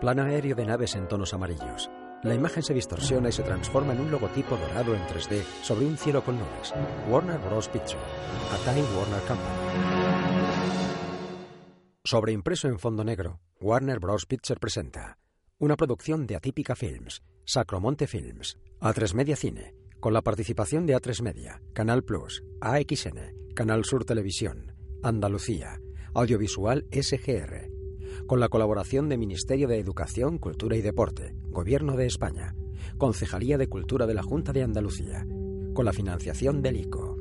Plano aéreo de naves en tonos amarillos. La imagen se distorsiona y se transforma en un logotipo dorado en 3D sobre un cielo con nubes. Warner Bros. Picture. A Time Warner Company. Sobreimpreso en fondo negro, Warner Bros. Picture presenta una producción de Atípica Films, Sacromonte Films, A3 Media Cine, con la participación de A3 Media, Canal Plus, AXN, Canal Sur Televisión, Andalucía, Audiovisual SGR, con la colaboración de Ministerio de Educación, Cultura y Deporte, Gobierno de España, Concejalía de Cultura de la Junta de Andalucía, con la financiación del ICO.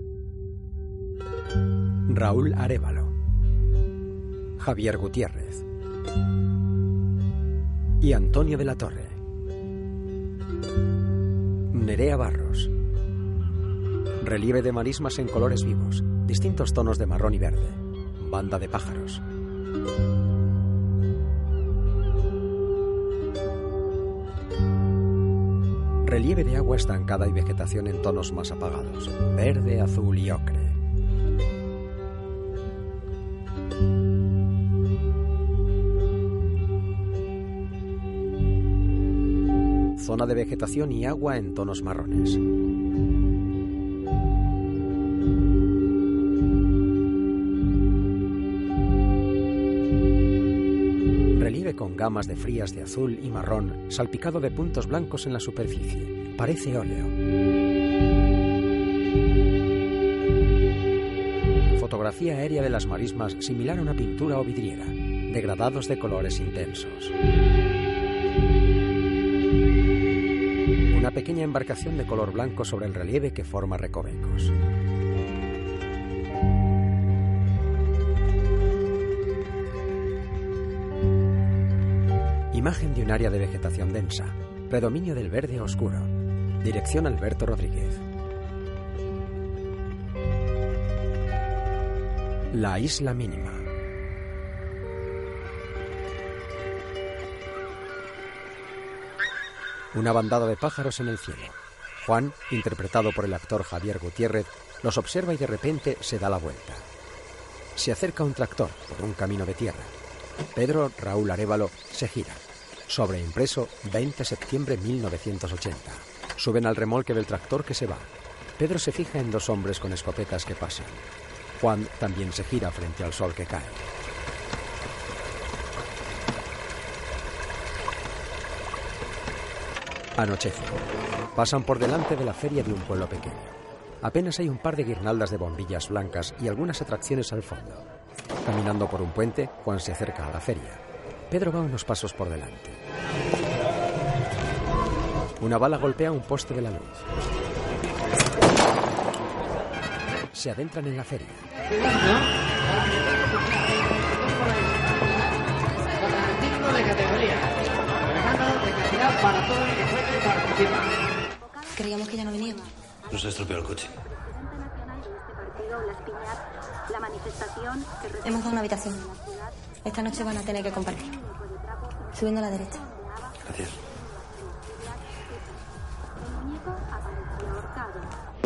Raúl Arevalo, Javier Gutiérrez y Antonio de la Torre. Nerea Barros. Relieve de marismas en colores vivos, distintos tonos de marrón y verde. Banda de pájaros. Relieve de agua estancada y vegetación en tonos más apagados, verde, azul y ocre. Zona de vegetación y agua en tonos marrones. Gamas de frías de azul y marrón, salpicado de puntos blancos en la superficie. Parece óleo. Fotografía aérea de las marismas similar a una pintura o vidriera, degradados de colores intensos. Una pequeña embarcación de color blanco sobre el relieve que forma recovecos. Imagen de un área de vegetación densa. Predominio del verde oscuro. Dirección Alberto Rodríguez. La isla mínima. Una bandada de pájaros en el cielo. Juan, interpretado por el actor Javier Gutiérrez, los observa y de repente se da la vuelta. Se acerca un tractor por un camino de tierra. Pedro Raúl Arevalo se gira. Sobreimpreso 20 de septiembre 1980. Suben al remolque del tractor que se va. Pedro se fija en dos hombres con escopetas que pasan. Juan también se gira frente al sol que cae. Anochece. Pasan por delante de la feria de un pueblo pequeño. Apenas hay un par de guirnaldas de bombillas blancas y algunas atracciones al fondo. Caminando por un puente, Juan se acerca a la feria. Pedro va unos pasos por delante. Una bala golpea un poste de la luz. Se adentran en la feria. Creíamos que ya no venía. Nos ha estropeado el coche. Hemos dado una habitación. Esta noche van a tener que compartir. Subiendo a la derecha. Gracias.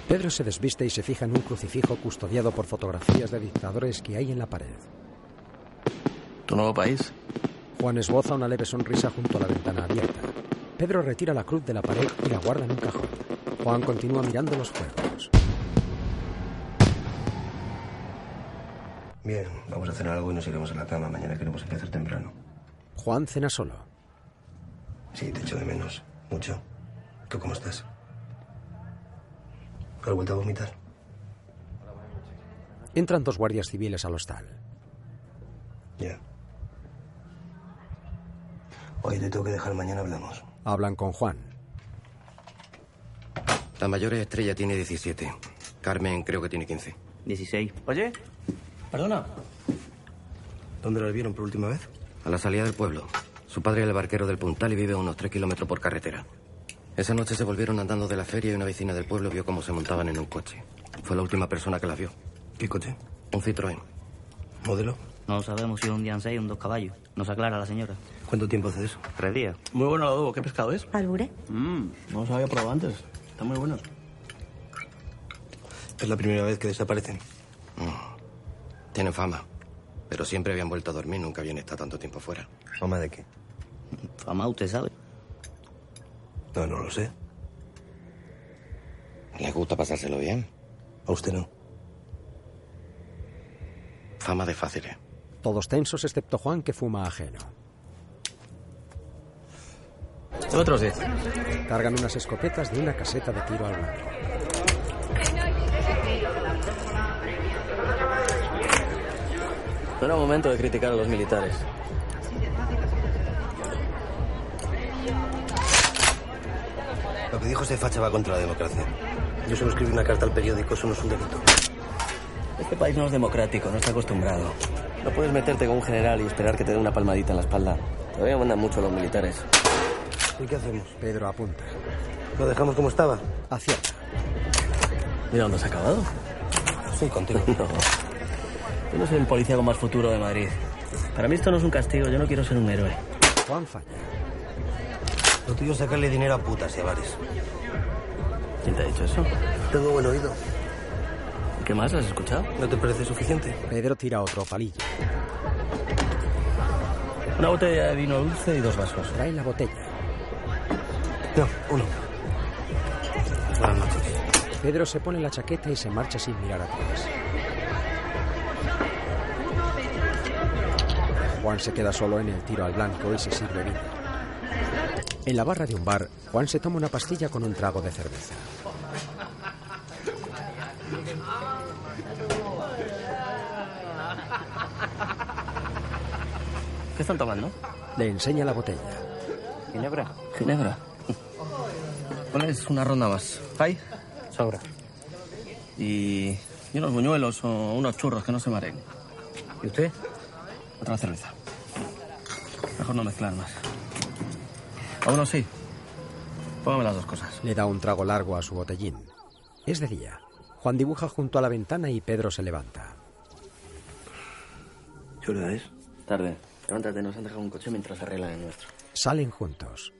Pedro se desviste y se fija en un crucifijo custodiado por fotografías de dictadores que hay en la pared. ¿Tu nuevo país? Juan esboza una leve sonrisa junto a la ventana abierta. Pedro retira la cruz de la pared y la guarda en un cajón. Juan continúa mirando los fuegos. Bien, vamos a cenar algo y nos iremos a la cama. Mañana queremos empezar temprano. Juan cena solo. Sí, te echo de menos. Mucho. ¿Tú cómo estás? ¿Has vuelto a vomitar? Entran dos guardias civiles al hostal. Ya. Hoy te tengo que dejar, mañana hablamos. Hablan con Juan. La mayor estrella tiene 17. Carmen creo que tiene 15. 16. Oye, perdona. ¿Dónde la vieron por última vez? A la salida del pueblo. Su padre es el barquero del Puntal y vive a unos 3 kilómetros por carretera. Esa noche se volvieron andando de la feria y una vecina del pueblo vio cómo se montaban en un coche. Fue la última persona que la vio. ¿Qué coche? Un Citroën. ¿Modelo? No lo sabemos si es un seis o un dos caballos. Nos aclara la señora. ¿Cuánto tiempo hace eso? Tres días. Muy bueno el adobo. ¿Qué pescado es? ¿Albure? Mmm, no los había probado antes. Están muy buenos. Es la primera vez que desaparecen. Tienen fama. Pero siempre habían vuelto a dormir, nunca habían estado tanto tiempo fuera. ¿Fama de qué? Fama, usted sabe. No, no lo sé. ¿Le gusta pasárselo bien? A usted no. Fama de fáciles. Todos tensos excepto Juan que fuma ajeno. Otros 10. Cargan unas escopetas de una caseta de tiro al blanco. No era momento de criticar a los militares. Lo que dijo ese facha va contra la democracia. Yo solo escribí una carta al periódico, eso no es un delito. Este país no es democrático, no está acostumbrado. No puedes meterte con un general y esperar que te dé una palmadita en la espalda. Todavía mandan mucho los militares. ¿Y qué hacemos? Pedro apunta. ¿Lo dejamos como estaba? Acierta. Mira dónde has acabado. Sí, contigo. No. Yo no soy el policía con más futuro de Madrid. Para mí esto no es un castigo, yo no quiero ser un héroe. Juan falla. Lo tuyo es sacarle dinero a putas y a bares. ¿Quién te ha dicho eso? Tengo buen oído. ¿Y qué más? ¿Has escuchado? ¿No te parece suficiente? Pedro tira otro palillo. Una botella de vino dulce y dos vasos. Trae la botella. No, uno. Buenas noches. Pedro se pone la chaqueta y se marcha sin mirar atrás. Juan se queda solo en el tiro al blanco y se sirve vino. En la barra de un bar, Juan se toma una pastilla con un trago de cerveza. ¿Qué están tomando? Le enseña la botella. Ginebra. Ginebra. ¿Cuál es una ronda más? ¿Hay? Sobra. Y, y unos buñuelos o unos churros que no se maren. ¿Y usted? Otra cerveza. Mejor no mezclar más. A uno sí. Póngame las dos cosas. Le da un trago largo a su botellín. Es de día. Juan dibuja junto a la ventana y Pedro se levanta. ¿Qué hora es? Tarde. Levántate, nos han dejado un coche mientras arreglan el nuestro. Salen juntos.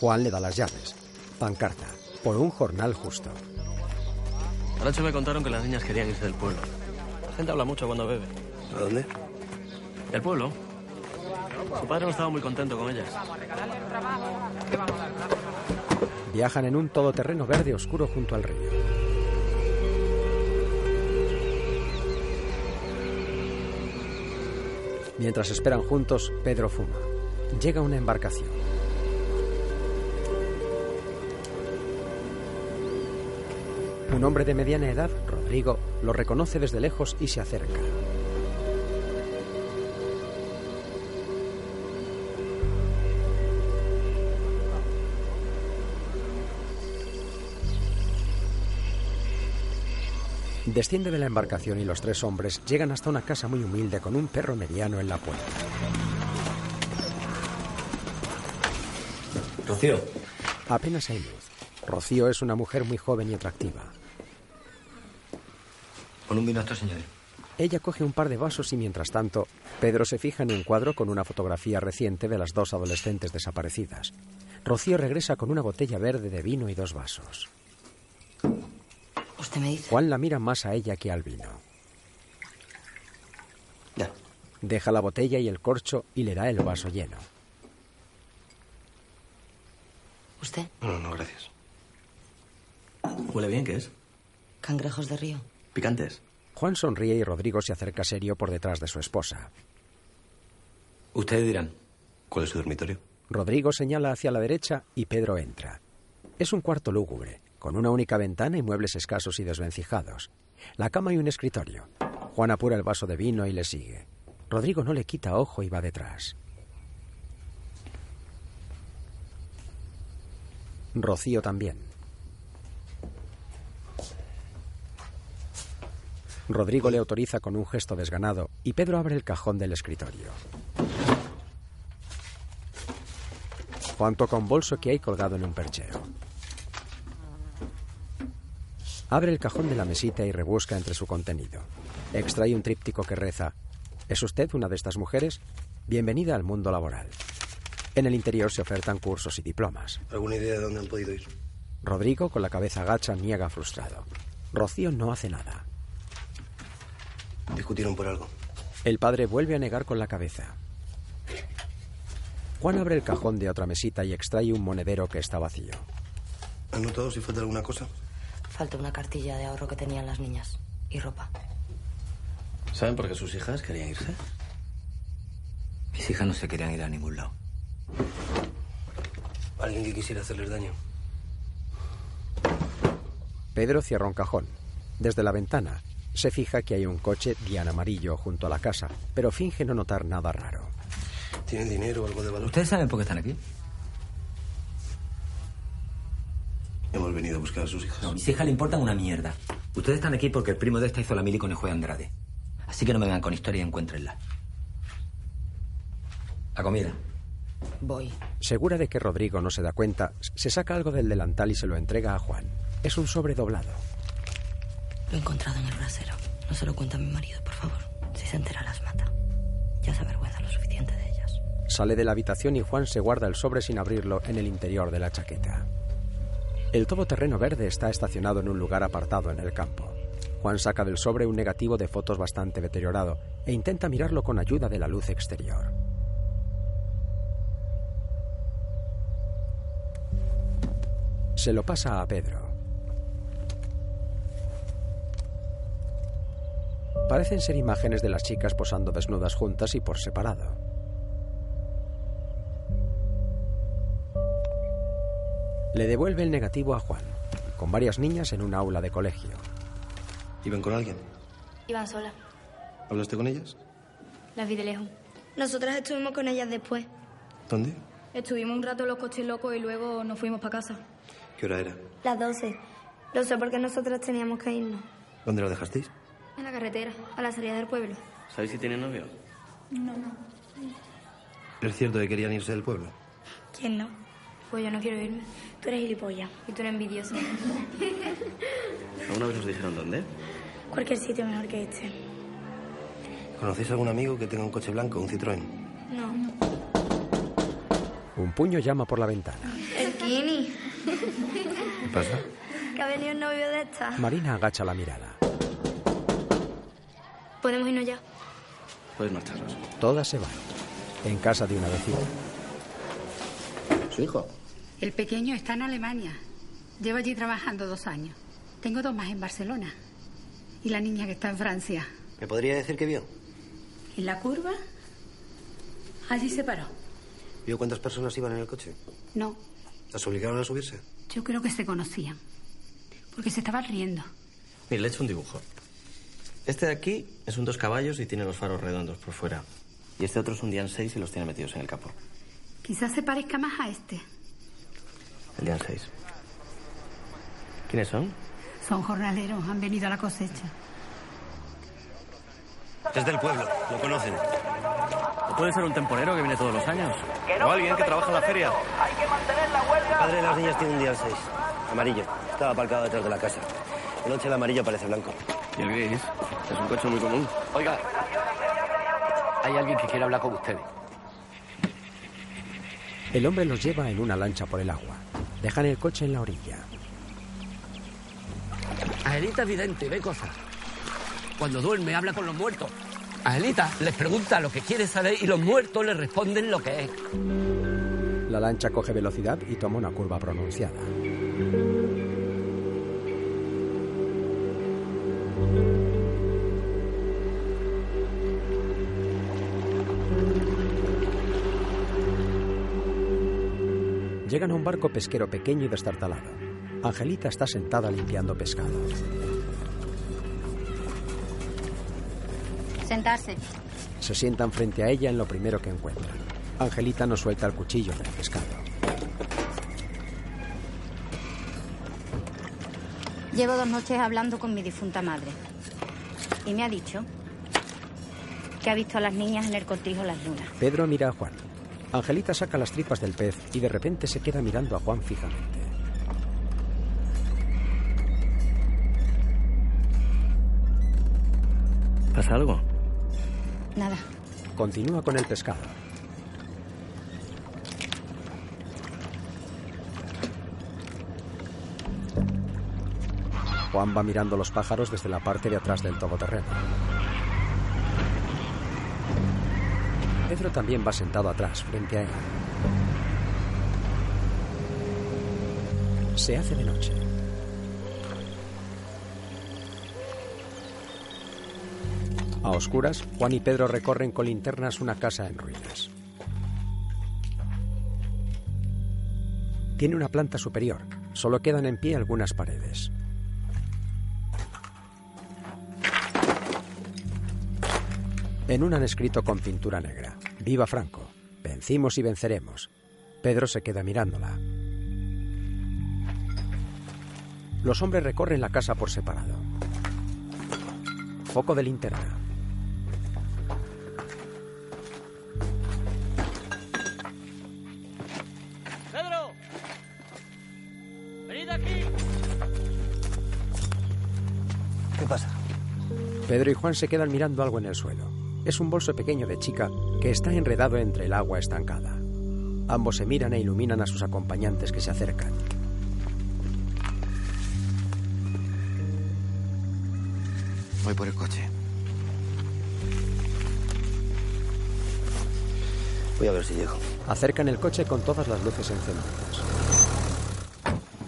Juan le da las llaves. Pancarta. Por un jornal justo. Anoche me contaron que las niñas querían irse del pueblo. La gente habla mucho cuando bebe. ¿A dónde? ¿Del pueblo? Su padre no estaba muy contento con ellas. Viajan en un todoterreno verde oscuro junto al río. Mientras esperan juntos, Pedro fuma. Llega una embarcación. Un hombre de mediana edad, Rodrigo, lo reconoce desde lejos y se acerca. Desciende de la embarcación y los tres hombres llegan hasta una casa muy humilde con un perro mediano en la puerta. Rocío. Apenas hay luz. Rocío es una mujer muy joven y atractiva. Pon un vino señores. Ella coge un par de vasos y mientras tanto, Pedro se fija en un cuadro con una fotografía reciente de las dos adolescentes desaparecidas. Rocío regresa con una botella verde de vino y dos vasos. Usted me dice. Juan la mira más a ella que al vino. Ya. Deja la botella y el corcho y le da el vaso lleno. ¿Usted? No, no, gracias. Huele bien, ¿qué es? Cangrejos de río. Picantes. Juan sonríe y Rodrigo se acerca serio por detrás de su esposa. Ustedes dirán, ¿cuál es su dormitorio? Rodrigo señala hacia la derecha y Pedro entra. Es un cuarto lúgubre, con una única ventana y muebles escasos y desvencijados. La cama y un escritorio. Juan apura el vaso de vino y le sigue. Rodrigo no le quita ojo y va detrás. Rocío también. Rodrigo le autoriza con un gesto desganado y Pedro abre el cajón del escritorio. Juan toca un bolso que hay colgado en un perchero. Abre el cajón de la mesita y rebusca entre su contenido. Extrae un tríptico que reza: ¿Es usted una de estas mujeres? Bienvenida al mundo laboral. En el interior se ofertan cursos y diplomas. ¿Alguna idea de dónde han podido ir? Rodrigo, con la cabeza gacha, niega frustrado. Rocío no hace nada. Discutieron por algo. El padre vuelve a negar con la cabeza. Juan abre el cajón de otra mesita y extrae un monedero que está vacío. ¿Has notado si falta alguna cosa? Falta una cartilla de ahorro que tenían las niñas. Y ropa. ¿Saben por qué sus hijas querían irse? Mis hijas no se querían ir a ningún lado. Alguien que quisiera hacerles daño. Pedro cierra un cajón. Desde la ventana se fija que hay un coche Diana amarillo junto a la casa, pero finge no notar nada raro. ¿Tienen dinero o algo de valor? ¿Ustedes saben por qué están aquí? Hemos venido a buscar a sus hijas. No, a mis hijas le importan una mierda. Ustedes están aquí porque el primo de esta hizo la mili con el juez Andrade. Así que no me vengan con historia y encuéntrenla. La comida. Voy. Segura de que Rodrigo no se da cuenta, se saca algo del delantal y se lo entrega a Juan. Es un sobre doblado. Lo he encontrado en el brasero. No se lo cuenta a mi marido, por favor. Si se entera, las mata. Ya se avergüenza lo suficiente de ellas. Sale de la habitación y Juan se guarda el sobre sin abrirlo en el interior de la chaqueta. El todoterreno verde está estacionado en un lugar apartado en el campo. Juan saca del sobre un negativo de fotos bastante deteriorado e intenta mirarlo con ayuda de la luz exterior. Se lo pasa a Pedro. Parecen ser imágenes de las chicas posando desnudas juntas y por separado. Le devuelve el negativo a Juan, con varias niñas en un aula de colegio. ¿Iban con alguien? Iban solas. ¿Hablaste con ellas? Las vi de lejos. Nosotras estuvimos con ellas después. ¿Dónde? Estuvimos un rato en los coches locos y luego nos fuimos para casa. ¿Qué hora era? Las 12. Lo sé porque nosotras teníamos que irnos. ¿Dónde lo dejasteis? En la carretera, a la salida del pueblo. ¿Sabéis si tienen novio? No, no. ¿Es cierto que querían irse del pueblo? ¿Quién no? Pues yo no quiero irme. Tú eres gilipollas. Y tú eres envidioso. ¿Alguna vez os dijeron dónde? Cualquier sitio mejor que este. ¿Conocéis algún amigo que tenga un coche blanco, un Citroën? No. Un puño llama por la ventana. El Kini. ¿Qué pasa? Que ha venido un novio de esta. Marina agacha la mirada. ¿Podemos irnos ya? Podéis marcharos. Todas se van. En casa de una vecina. ¿Su hijo? El pequeño está en Alemania. Lleva allí trabajando dos años. Tengo dos más en Barcelona. Y la niña que está en Francia. ¿Me podría decir qué vio? ¿En la curva? Allí se paró. ¿Vio cuántas personas iban en el coche? No, ¿Las obligaron a subirse? yo creo que se conocían. Porque se estaban riendo. Mire, le he hecho un dibujo. Este de aquí es un dos caballos y tiene los faros redondos por fuera. Y este otro es un Dian 6 y los tiene metidos en el capó. Quizás se parezca más a este. El Dian 6. ¿Quiénes son? Son jornaleros, han venido a la cosecha. Es del pueblo, lo conocen. ¿O puede ser un temporero que viene todos los años? ¿O alguien que trabaja en la feria? El padre de las niñas tiene un Dial 6. Amarillo. Estaba aparcado detrás de la casa. De noche el amarillo parece blanco. ¿Y el gris? Es un coche muy común. Oiga, hay alguien que quiere hablar con ustedes. El hombre los lleva en una lancha por el agua. Dejan el coche en la orilla. Angelita es vidente, ve cosas. Cuando duerme, habla con los muertos. Angelita les pregunta lo que quiere saber y los muertos le responden lo que es. La lancha coge velocidad y toma una curva pronunciada. Llegan a un barco pesquero pequeño y destartalado. Angelita está sentada limpiando pescado. Sentarse. Se sientan frente a ella en lo primero que encuentran. Angelita no suelta el cuchillo del pescado. Llevo dos noches hablando con mi difunta madre. Y me ha dicho que ha visto a las niñas en el cortijo Las Lunas. Pedro mira a Juan. Angelita saca las tripas del pez y de repente se queda mirando a Juan fijamente. ¿Pasa algo? Nada. Continúa con el pescado. Juan va mirando los pájaros desde la parte de atrás del todoterreno. Pedro también va sentado atrás, frente a él. Se hace de noche. A oscuras, Juan y Pedro recorren con linternas una casa en ruinas. Tiene una planta superior. Solo quedan en pie algunas paredes. En una han escrito con pintura negra. Viva Franco. Vencimos y venceremos. Pedro se queda mirándola. Los hombres recorren la casa por separado. Foco de linterna. ¡Pedro! ¡Venid aquí! ¿Qué pasa? Pedro y Juan se quedan mirando algo en el suelo. Es un bolso pequeño de chica que está enredado entre el agua estancada. Ambos se miran e iluminan a sus acompañantes que se acercan. Voy por el coche. Voy a ver si llego. Acercan el coche con todas las luces encendidas.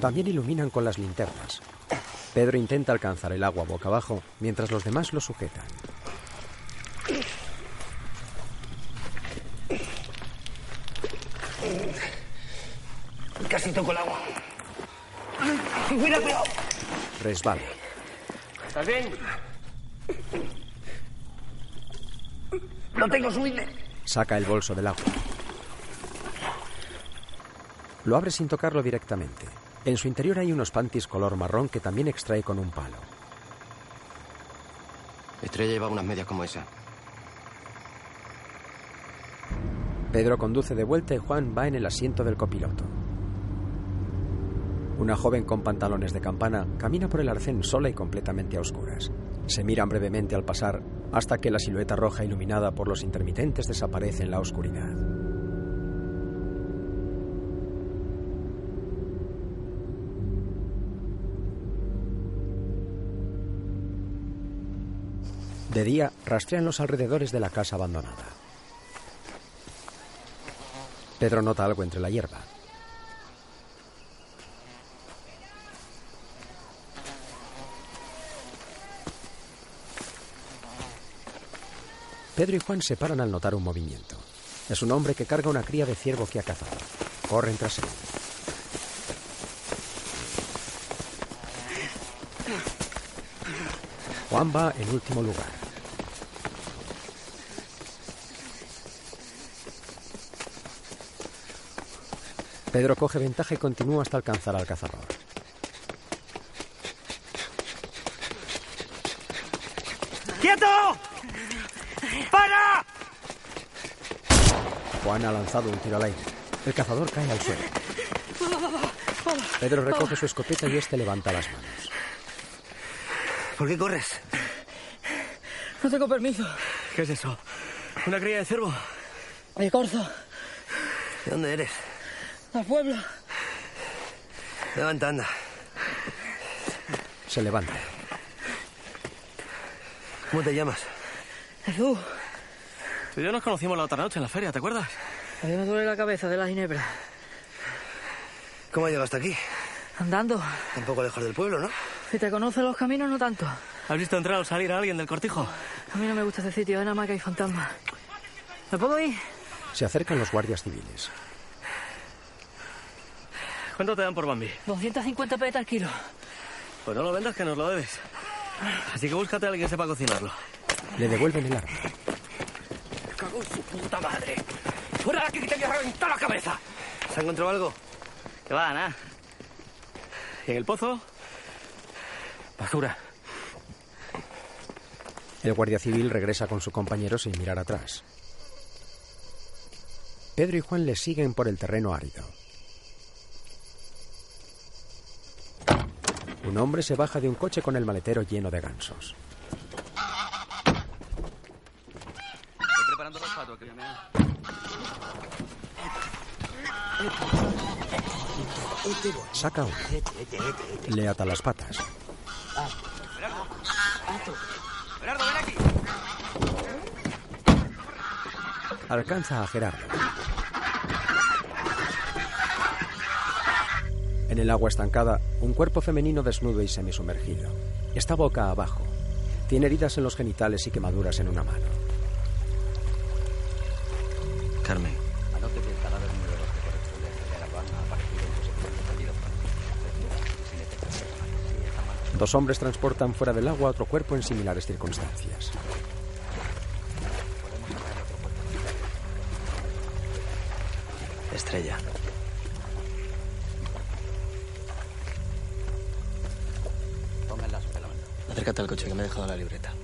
También iluminan con las linternas. Pedro intenta alcanzar el agua boca abajo mientras los demás lo sujetan. Casi toco el agua. Cuidado, cuidado. Resbala. ¿Estás bien? No tengo suite. Saca el bolso del agua. Lo abre sin tocarlo directamente. En su interior hay unos panties color marrón que también extrae con un palo. Estrella lleva unas medias como esa. Pedro conduce de vuelta y Juan va en el asiento del copiloto. Una joven con pantalones de campana camina por el arcén sola y completamente a oscuras. Se miran brevemente al pasar hasta que la silueta roja iluminada por los intermitentes desaparece en la oscuridad. De día rastrean los alrededores de la casa abandonada. Pedro nota algo entre la hierba. Pedro y Juan se paran al notar un movimiento. Es un hombre que carga una cría de ciervo que ha cazado. Corren tras él. Juan va en último lugar. Pedro coge ventaja y continúa hasta alcanzar al cazador. Juan ha lanzado un tiro al aire. El cazador cae al suelo. Pedro recoge su escopeta y este levanta las manos. ¿Por qué corres? No tengo permiso. ¿Qué es eso? ¿Una cría de cervo? De corzo. ¿De dónde eres? Al pueblo. Levanta, anda. Se levanta. ¿Cómo te llamas? Jesús. Tú y yo nos conocimos la otra noche en la feria, ¿te acuerdas? A mí me duele la cabeza de la ginebra. ¿Cómo has llegado hasta aquí? Andando. Tampoco lejos del pueblo, ¿no? Si te conoces los caminos, no tanto. ¿Has visto entrar o salir a alguien del cortijo? A mí no me gusta ese sitio, es nada más que hay fantasmas. ¿Me puedo ir? Se acercan los guardias civiles. ¿Cuánto te dan por Bambi? 250 petas al kilo. Pues no lo vendas que nos lo debes. Así que búscate a alguien que sepa cocinarlo. Le devuelven el arma. cago en su puta madre. ¡Fuera de aquí que te voy a reventar la cabeza! ¿Se ha encontrado algo? Que va, nada. ¿Y en el pozo? Basura. El guardia civil regresa con su compañero sin mirar atrás. Pedro y Juan le siguen por el terreno árido. Un hombre se baja de un coche con el maletero lleno de gansos. Vienen. Saca uno. Le ata las patas. Ven aquí. Alcanza a Gerardo. En el agua estancada, un cuerpo femenino desnudo y semisumergido. Está boca abajo. Tiene heridas en los genitales y quemaduras en una mano. Carmen. Anote que el cadáver número 2 que corresponde a Celia Aragón ha aparecido en posición de perdido sin efectos personales. Sí, está mal. Dos hombres transportan fuera del agua otro cuerpo en similares circunstancias. Estrella. Acércate al coche que me he dejado la libreta.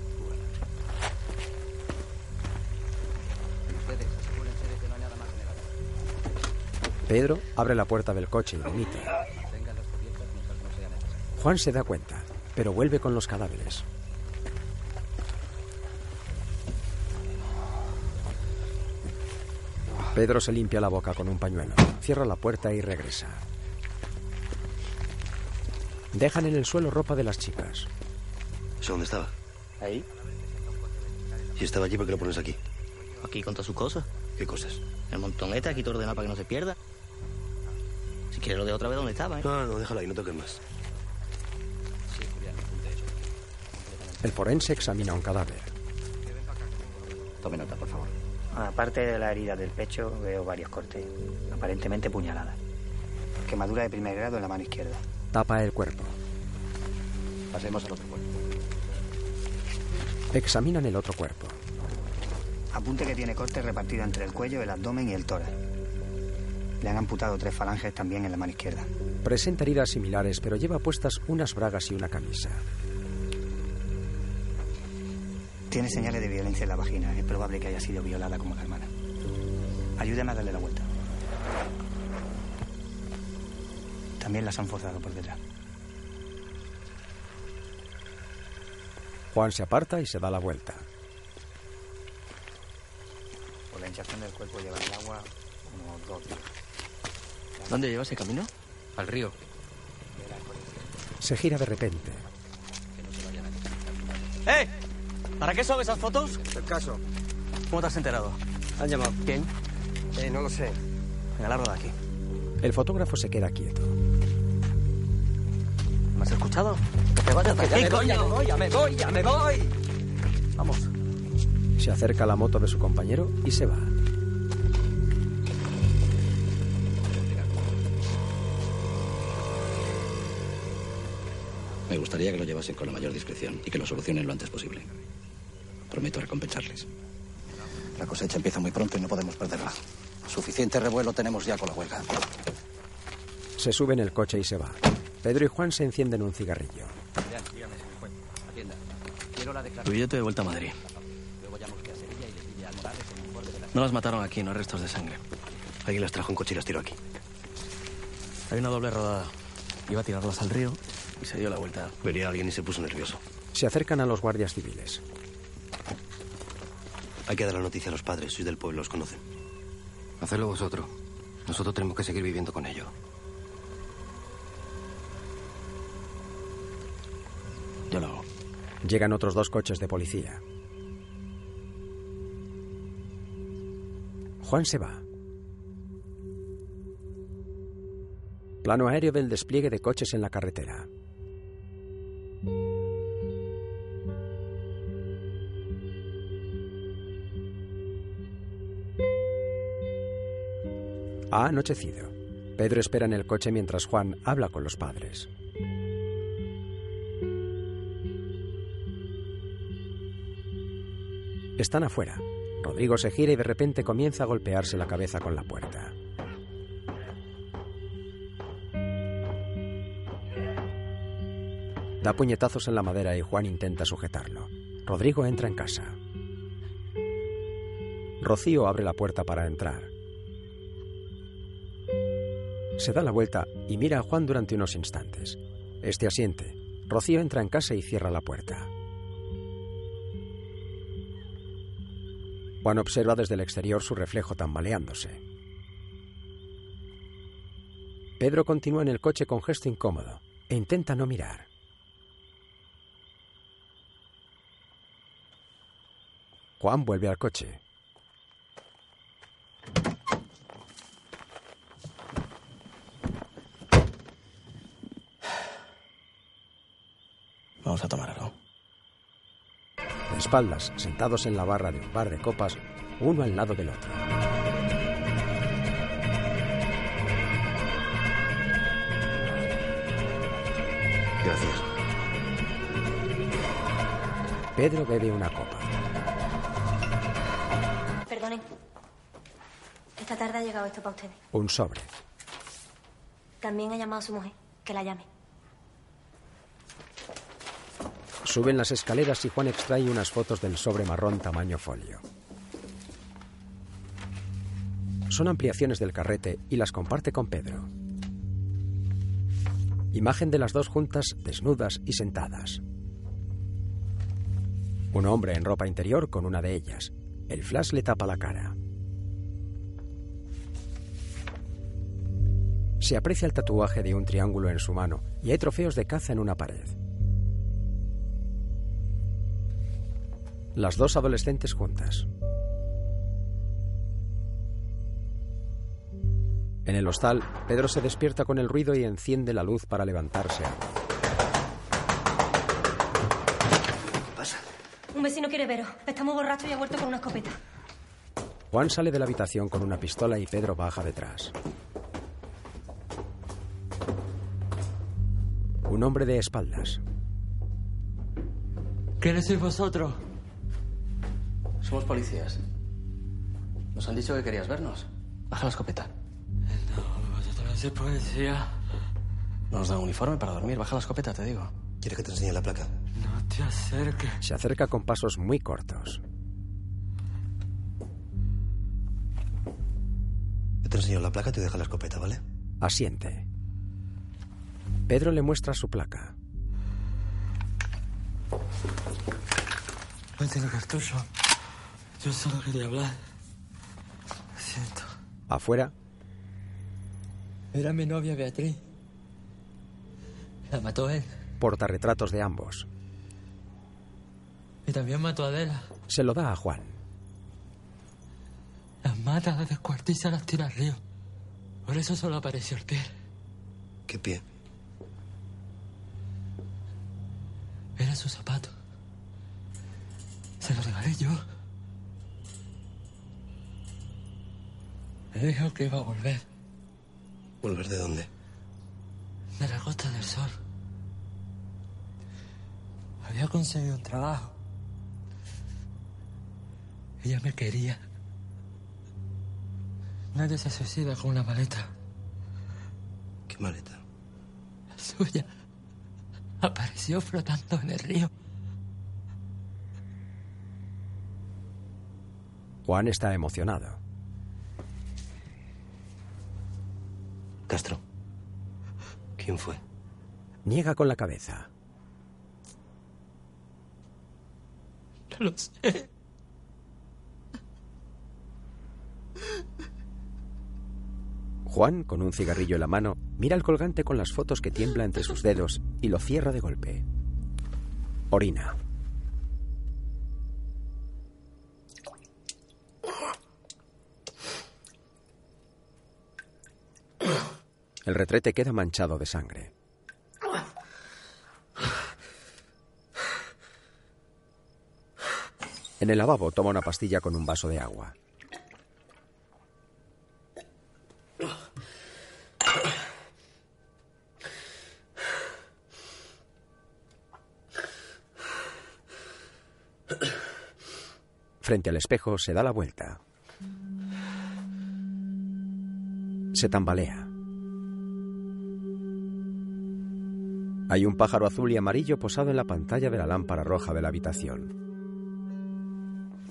Pedro abre la puerta del coche y vomita. Juan se da cuenta, pero vuelve con los cadáveres. Pedro se limpia la boca con un pañuelo, cierra la puerta y regresa. Dejan en el suelo ropa de las chicas. ¿Eso dónde estaba? Ahí. Si estaba allí, ¿por qué lo pones aquí? Aquí con todas sus cosas. ¿Qué cosas? El montonete aquí todo ordenado para que no se pierda. Si quieres lo de otra vez donde estaba, ¿eh? No, no, déjalo ahí, no toques más. Sí, Julián, apunte eso. El forense examina un cadáver. Tome nota, por favor. Aparte de la herida del pecho, veo varios cortes, aparentemente puñaladas. Quemadura de primer grado en la mano izquierda. Tapa el cuerpo. Pasemos al otro cuerpo. Examinan el otro cuerpo. Apunte que tiene cortes repartidos entre el cuello, el abdomen y el tórax. Le han amputado tres falanges también en la mano izquierda. Presenta heridas similares, pero lleva puestas unas bragas y una camisa. Tiene señales de violencia en la vagina. Es probable que haya sido violada como la hermana. Ayúdame a darle la vuelta. También las han forzado por detrás. Juan se aparta y se da la vuelta. Por la hinchazón del cuerpo lleva el agua unos dos días. ¿Dónde lleva ese camino? Al río. Se gira de repente. ¡Eh! ¿Para qué son esas fotos? El caso. ¿Cómo te has enterado? Han llamado. ¿Quién? Eh, no lo sé. Venga, largo de aquí. El fotógrafo se queda quieto. ¿Me has escuchado? ¡Que te vayas de aquí, me voy, ya me voy, ya me voy, ya me voy. Vamos. Se acerca a la moto de su compañero y se va. Gustaría que lo llevasen con la mayor discreción y que lo solucionen lo antes posible. Prometo recompensarles. La cosecha empieza muy pronto y no podemos perderla. Suficiente revuelo tenemos ya con la huelga. Se sube en el coche y se va. Pedro y Juan se encienden un cigarrillo. billete de vuelta a Madrid. No las mataron aquí, no hay restos de sangre. Alguien las trajo en coche y las tiró aquí. Hay una doble rodada. Iba a tirarlas al río y se dio la vuelta. Venía alguien y se puso nervioso. Se acercan a los guardias civiles. Hay que dar la noticia a los padres. Sois del pueblo, os conocen. Hacedlo vosotros. Nosotros tenemos que seguir viviendo con ellos. Yo lo hago. Llegan otros dos coches de policía. Juan se va. Plano aéreo del despliegue de coches en la carretera. Ha anochecido. Pedro espera en el coche mientras Juan habla con los padres. Están afuera. Rodrigo se gira y de repente comienza a golpearse la cabeza con la puerta. Da puñetazos en la madera y Juan intenta sujetarlo. Rodrigo entra en casa. Rocío abre la puerta para entrar. Se da la vuelta y mira a Juan durante unos instantes. Este asiente. Rocío entra en casa y cierra la puerta. Juan observa desde el exterior su reflejo tambaleándose. Pedro continúa en el coche con gesto incómodo e intenta no mirar. Juan vuelve al coche. Vamos a tomar algo. De espaldas, sentados en la barra de un bar de copas, uno al lado del otro. Gracias. Pedro bebe una copa. Perdonen. Esta tarde ha llegado esto para ustedes. Un sobre. También ha llamado a su mujer. Que la llame. Suben las escaleras y Juan extrae unas fotos del sobre marrón tamaño folio. Son ampliaciones del carrete y las comparte con Pedro. Imagen de las dos juntas, desnudas y sentadas. Un hombre en ropa interior con una de ellas. El flash le tapa la cara. Se aprecia el tatuaje de un triángulo en su mano y hay trofeos de caza en una pared. Las dos adolescentes juntas. En el hostal, Pedro se despierta con el ruido y enciende la luz para levantarse. ¿Qué pasa? Un vecino quiere veros. Está muy borracho y ha vuelto con una escopeta. Juan sale de la habitación con una pistola y Pedro baja detrás. Un hombre de espaldas. ¿Quiénes sois vosotros? Somos policías. Nos han dicho que querías vernos. Baja la escopeta. No, vosotros sois policía. No nos da uniforme para dormir. Baja la escopeta, te digo. ¿Quiere que te enseñe la placa? No te acerques. Se acerca con pasos muy cortos. Yo te enseño la placa y te deja la escopeta, ¿vale? Asiente. Pedro le muestra su placa. No tiene cartucho. Yo solo quería hablar. Lo siento. Afuera, Era mi novia Beatriz. La mató él. portarretratos de ambos. Y también mató a Adela. Se lo da a Juan. Las mata, las descuartiza, las tira al río. Por eso solo apareció el pie. ¿Qué pie? Era su zapato. Se lo regalé yo. Me dijo que iba a volver. ¿Volver de dónde? De la Costa del Sol. Había conseguido un trabajo. Ella me quería. Nadie se suicida con una maleta. ¿Qué maleta? La suya. Apareció flotando en el río. Juan está emocionado. Castro. ¿Quién fue? Niega con la cabeza. No lo sé. Juan, con un cigarrillo en la mano, mira el colgante con las fotos que tiembla entre sus dedos y lo cierra de golpe. Orina. El retrete queda manchado de sangre. En el lavabo toma una pastilla con un vaso de agua. Frente al espejo se da la vuelta. Se tambalea. Hay un pájaro azul y amarillo posado en la pantalla de la lámpara roja de la habitación.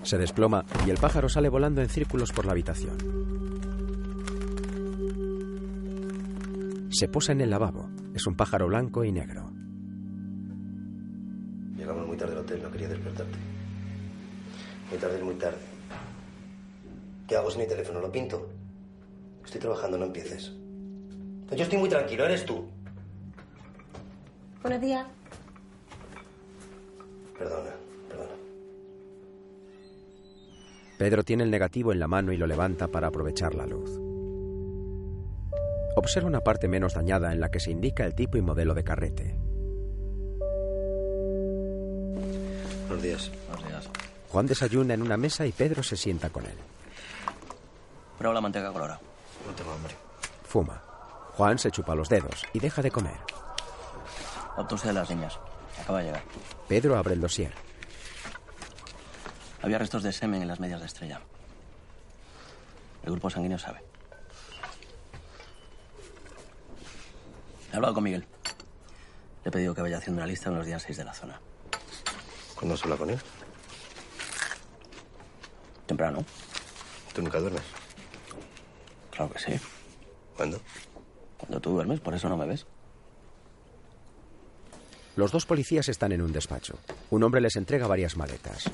Se desploma y el pájaro sale volando en círculos por la habitación. Se posa en el lavabo. Es un pájaro blanco y negro. Llegamos muy tarde al hotel, no quería despertarte. Muy tarde es muy tarde. ¿Qué hago sin mi teléfono? ¿Lo pinto? Estoy trabajando, no empieces. Yo estoy muy tranquilo, eres tú. Buenos días. Perdona, perdona. Pedro tiene el negativo en la mano y lo levanta para aprovechar la luz. Observa una parte menos dañada en la que se indica el tipo y modelo de carrete. Buenos días. Buenos días. Juan desayuna en una mesa y Pedro se sienta con él. Prueba la manteca colorada. No tengo hambre. Fuma. Juan se chupa los dedos y deja de comer. Autopsia de las niñas. Acaba de llegar. Pedro abre el dossier. Había restos de semen en las medias de estrella. El grupo sanguíneo sabe. He hablado con Miguel. Le he pedido que vaya haciendo una lista en los días 6 de la zona. ¿Cuándo se habla con él? Temprano. ¿Tú nunca duermes? Claro que sí. ¿Cuándo? Cuando tú duermes, por eso no me ves. Los dos policías están en un despacho. Un hombre les entrega varias maletas.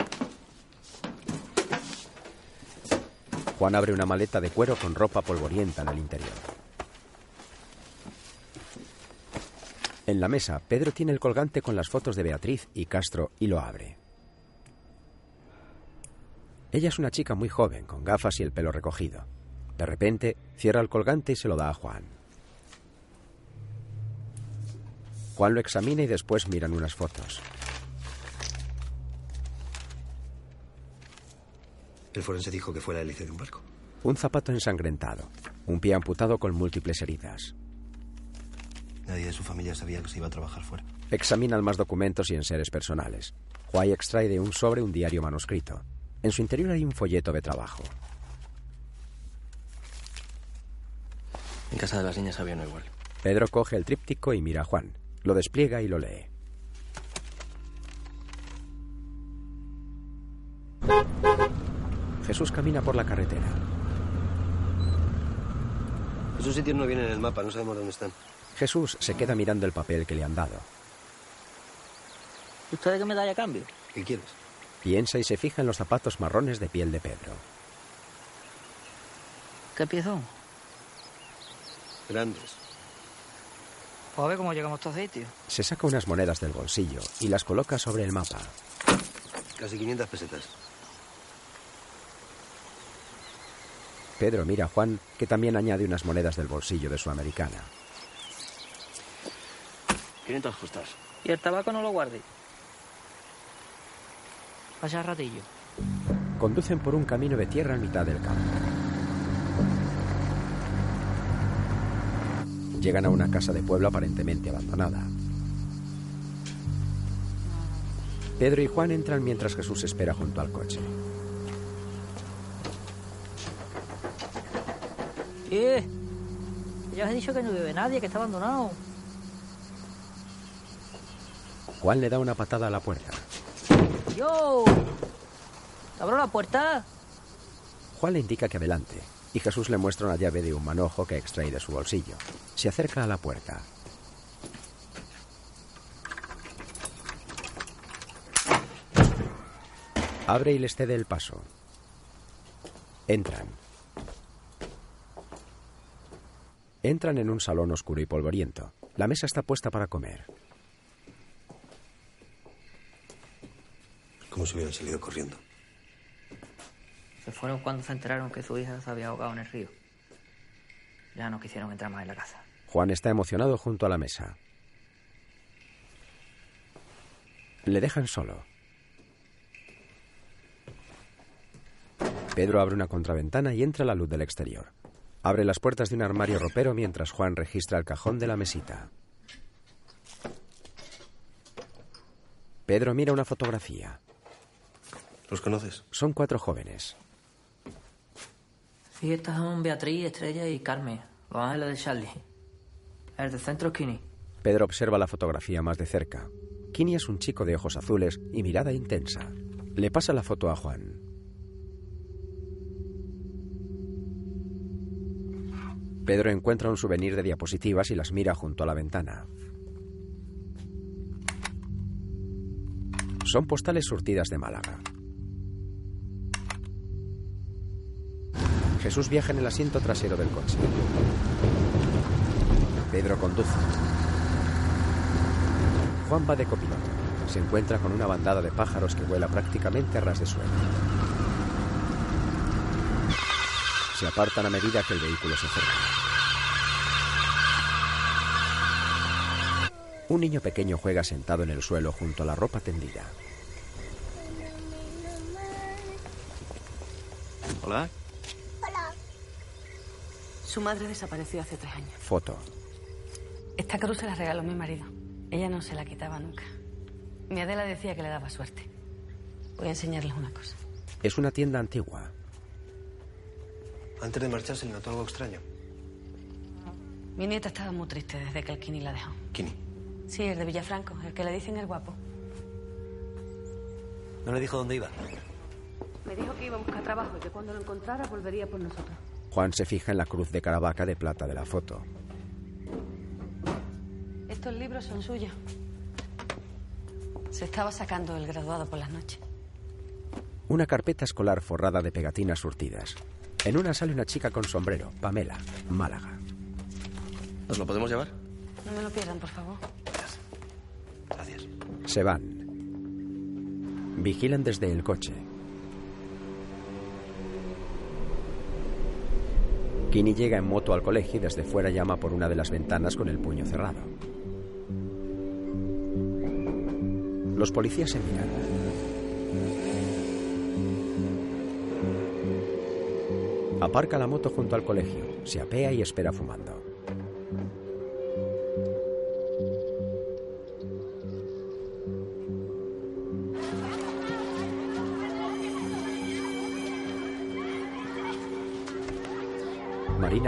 Juan abre una maleta de cuero con ropa polvorienta en el interior. En la mesa, Pedro tiene el colgante con las fotos de Beatriz y Castro y lo abre. Ella es una chica muy joven, con gafas y el pelo recogido. De repente, cierra el colgante y se lo da a Juan. Juan lo examina y después miran unas fotos. El forense dijo que fue la hélice de un barco. Un zapato ensangrentado, un pie amputado con múltiples heridas. Nadie de su familia sabía que se iba a trabajar fuera. Examinan más documentos y enseres personales. Juan extrae de un sobre un diario manuscrito. En su interior hay un folleto de trabajo. En casa de las niñas había uno igual. Pedro coge el tríptico y mira a Juan. Lo despliega y lo lee. Jesús camina por la carretera. Esos sitios no vienen en el mapa, no sabemos dónde están. Jesús se queda mirando el papel que le han dado. ¿Usted qué me da a cambio? ¿Qué quieres? Piensa y se fija en los zapatos marrones de piel de Pedro. ¿Qué piezón? Grandes. Pues a ver cómo llegamos a estos sitios. Se saca unas monedas del bolsillo y las coloca sobre el mapa. Casi 500 pesetas. Pedro mira a Juan, que también añade unas monedas del bolsillo de su americana. 500 justas. ¿Y el tabaco no lo guarde? Pasa ratillo. Conducen por un camino de tierra en mitad del campo. Llegan a una casa de pueblo aparentemente abandonada. Pedro y Juan entran mientras Jesús espera junto al coche. ¿Qué? Ya os he dicho que no vive nadie, que está abandonado. Juan le da una patada a la puerta. ¡Yo! ¿Te abro la puerta? Juan le indica que adelante y Jesús le muestra una llave de un manojo que extrae de su bolsillo. Se acerca a la puerta. Abre y les cede el paso. Entran. Entran en un salón oscuro y polvoriento. La mesa está puesta para comer. Como si hubieran salido corriendo. Se fueron cuando se enteraron que su hija se había ahogado en el río. Ya no quisieron entrar más en la casa. Juan está emocionado junto a la mesa. Le dejan solo. Pedro abre una contraventana y entra la luz del exterior. Abre las puertas de un armario ropero mientras Juan registra el cajón de la mesita. Pedro mira una fotografía. ¿Los conoces? Son cuatro jóvenes. Sí, estas son Beatriz, Estrella y Carmen, los ángeles de Charlie. El del centro es Kini. Pedro observa la fotografía más de cerca. Kini es un chico de ojos azules y mirada intensa. Le pasa la foto a Juan. Pedro encuentra un souvenir de diapositivas y las mira junto a la ventana. Son postales surtidas de Málaga. Jesús viaja en el asiento trasero del coche. Pedro conduce. Juan va de copiloto. Se encuentra con una bandada de pájaros que vuela prácticamente a ras de suelo. Se apartan a medida que el vehículo se acerca. Un niño pequeño juega sentado en el suelo junto a la ropa tendida. Hola, su madre desapareció hace tres años. Foto. Esta cruz se la regaló mi marido. Ella no se la quitaba nunca. Mi Adela decía que le daba suerte. Voy a enseñarles una cosa. Es una tienda antigua. Antes de marcharse le notó algo extraño. Mi nieta estaba muy triste desde que el Kini la dejó. Kini. Sí, el de Villafranco, el que le dicen el guapo. ¿No le dijo dónde iba? Me dijo que iba a buscar trabajo y que cuando lo encontrara volvería por nosotros. Juan se fija en la cruz de Caravaca de plata de la foto. Estos libros son suyos. Se estaba sacando el graduado por las noches. Una carpeta escolar forrada de pegatinas surtidas. En una sale una chica con sombrero, Pamela, Málaga. ¿Nos lo podemos llevar? No me lo pierdan, por favor. Se van. Vigilan desde el coche. Kini llega en moto al colegio y desde fuera llama por una de las ventanas con el puño cerrado. Los policías se miran. Aparca la moto junto al colegio, se apea y espera fumando.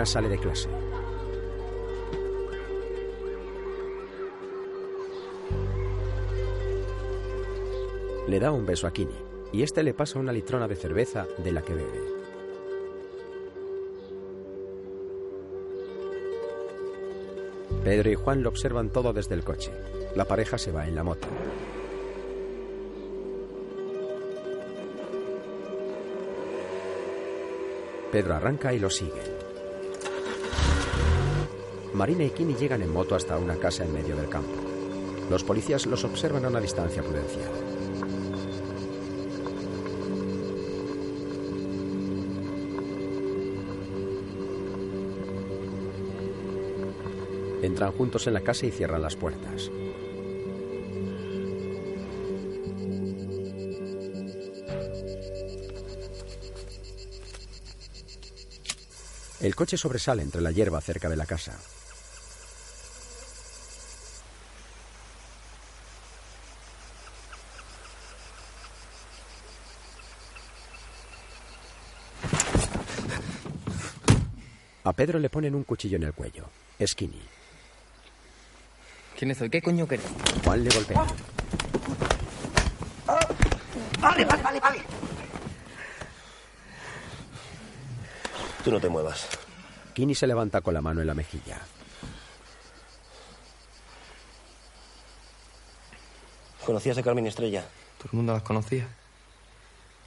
Sale de clase. Le da un beso a Kini y este le pasa una litrona de cerveza de la que bebe. Pedro y Juan lo observan todo desde el coche. La pareja se va en la moto. Pedro arranca y lo sigue. Marina y Kini llegan en moto hasta una casa en medio del campo. Los policías los observan a una distancia prudencial. Entran juntos en la casa y cierran las puertas. El coche sobresale entre la hierba cerca de la casa. Pedro le ponen un cuchillo en el cuello. Skinny. ¿Quién soy? ¿Qué coño querés? Juan le golpea. Vale, vale, vale, vale. Tú no te muevas. Kini se levanta con la mano en la mejilla. ¿Conocías a Carmen Estrella? Todo el mundo las conocía.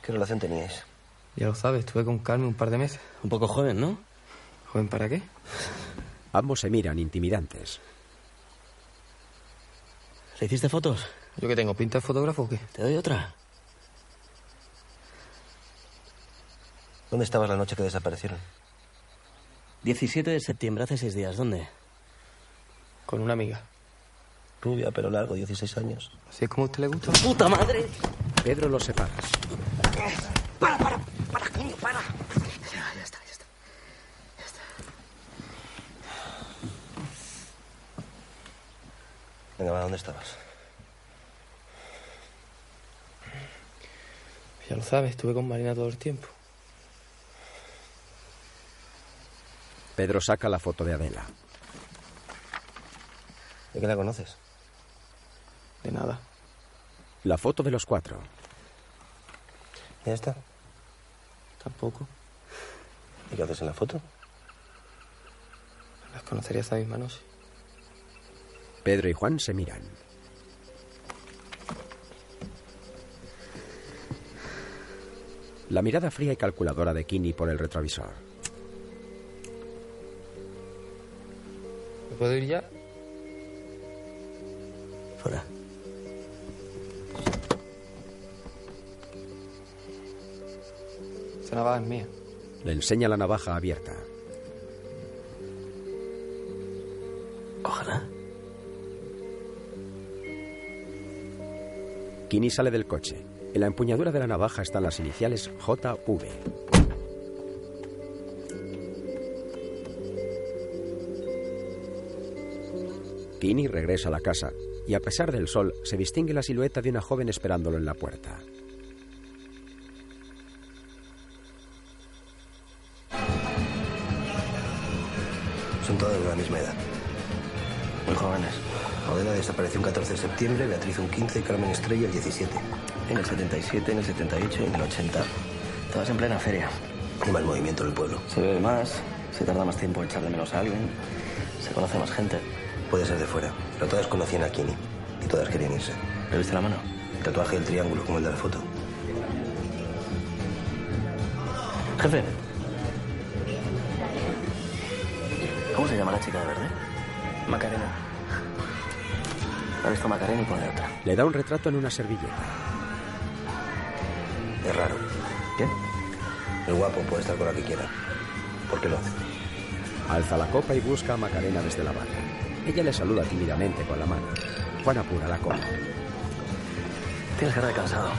¿Qué relación teníais? Ya lo sabes, estuve con Carmen un par de meses. Un poco joven, ¿no? ¿Joven para qué? Ambos se miran intimidantes. ¿Le hiciste fotos? ¿Yo que tengo? ¿Pinta de fotógrafo o qué? ¿Te doy otra? ¿Dónde estabas la noche que desaparecieron? 17 de septiembre, hace seis días. ¿Dónde? Con una amiga. Rubia, pero largo, 16 años. ¿Así es como a usted le gusta? ¡Puta madre! Pedro los separa. ¡Para, para! ¡Para, coño, para! Ya, ya está, ya está. Venga, va, ¿dónde estabas? Ya lo sabes, estuve con Marina todo el tiempo. Pedro saca la foto de Adela. ¿De qué la conoces? De nada. La foto de los cuatro. ¿Ya está? Tampoco. ¿Y qué haces en la foto? Las conocería esta misma noche. Pedro y Juan se miran. La mirada fría y calculadora de Kini por el retrovisor. ¿Me puedo ir ya? Fuera. Esa navaja es mía. Le enseña la navaja abierta. Ojalá. Kinney sale del coche. En la empuñadura de la navaja están las iniciales JV. Kinney regresa a la casa y a pesar del sol se distingue la silueta de una joven esperándolo en la puerta. Septiembre, Beatriz un 15 y Carmen Estrella el 17. En el 77, en el 78 y en el 80. Todas en plena feria. Y mal movimiento en el pueblo. Se bebe más, se tarda más tiempo en echar de menos a alguien, se conoce más gente. Puede ser de fuera, pero todas conocían a Kini y todas querían irse. ¿Le viste la mano? El tatuaje del triángulo, como el de la foto. Jefe. ¿Cómo se llama la chica de verde? Macarena. Visto Macarena y otra. Le da un retrato en una servilleta. Es raro. ¿Qué? El guapo puede estar con la que quiera. ¿Por qué lo hace? Alza la copa y busca a Macarena desde la barra. Ella le saluda tímidamente con la mano. Juan apura la copa. Tienes cara de cansado.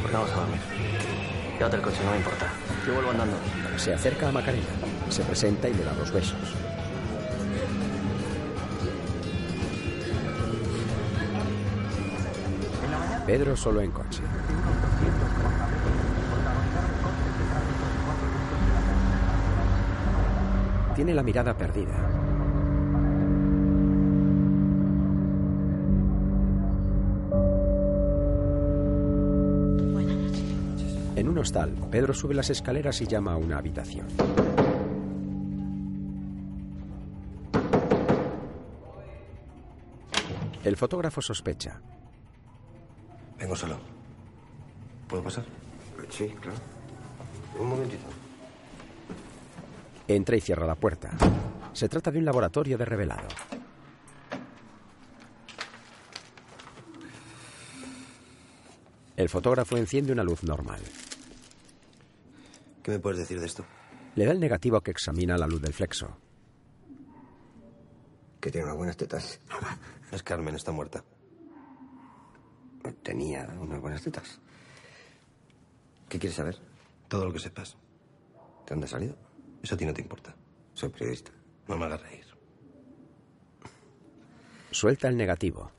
¿Por qué vamos a dormir? Llévate el coche, no me importa. Yo vuelvo andando. Se acerca a Macarena, se presenta y le da dos besos. Pedro solo en coche. Tiene la mirada perdida. En un hostal, Pedro sube las escaleras y llama a una habitación. El fotógrafo sospecha. Vengo solo. ¿Puedo pasar? Sí, claro. Un momentito. Entra y cierra la puerta. Se trata de un laboratorio de revelado. El fotógrafo enciende una luz normal. ¿Qué me puedes decir de esto? Le da el negativo que examina a la luz del flexo. Que tiene unas buenas tetas. Es Carmen, está muerta. Tenía unas buenas tetas. ¿Qué quieres saber? Todo lo que sepas. ¿De dónde ha salido? Eso a ti no te importa. Soy periodista. No me hagas reír. Suelta el negativo.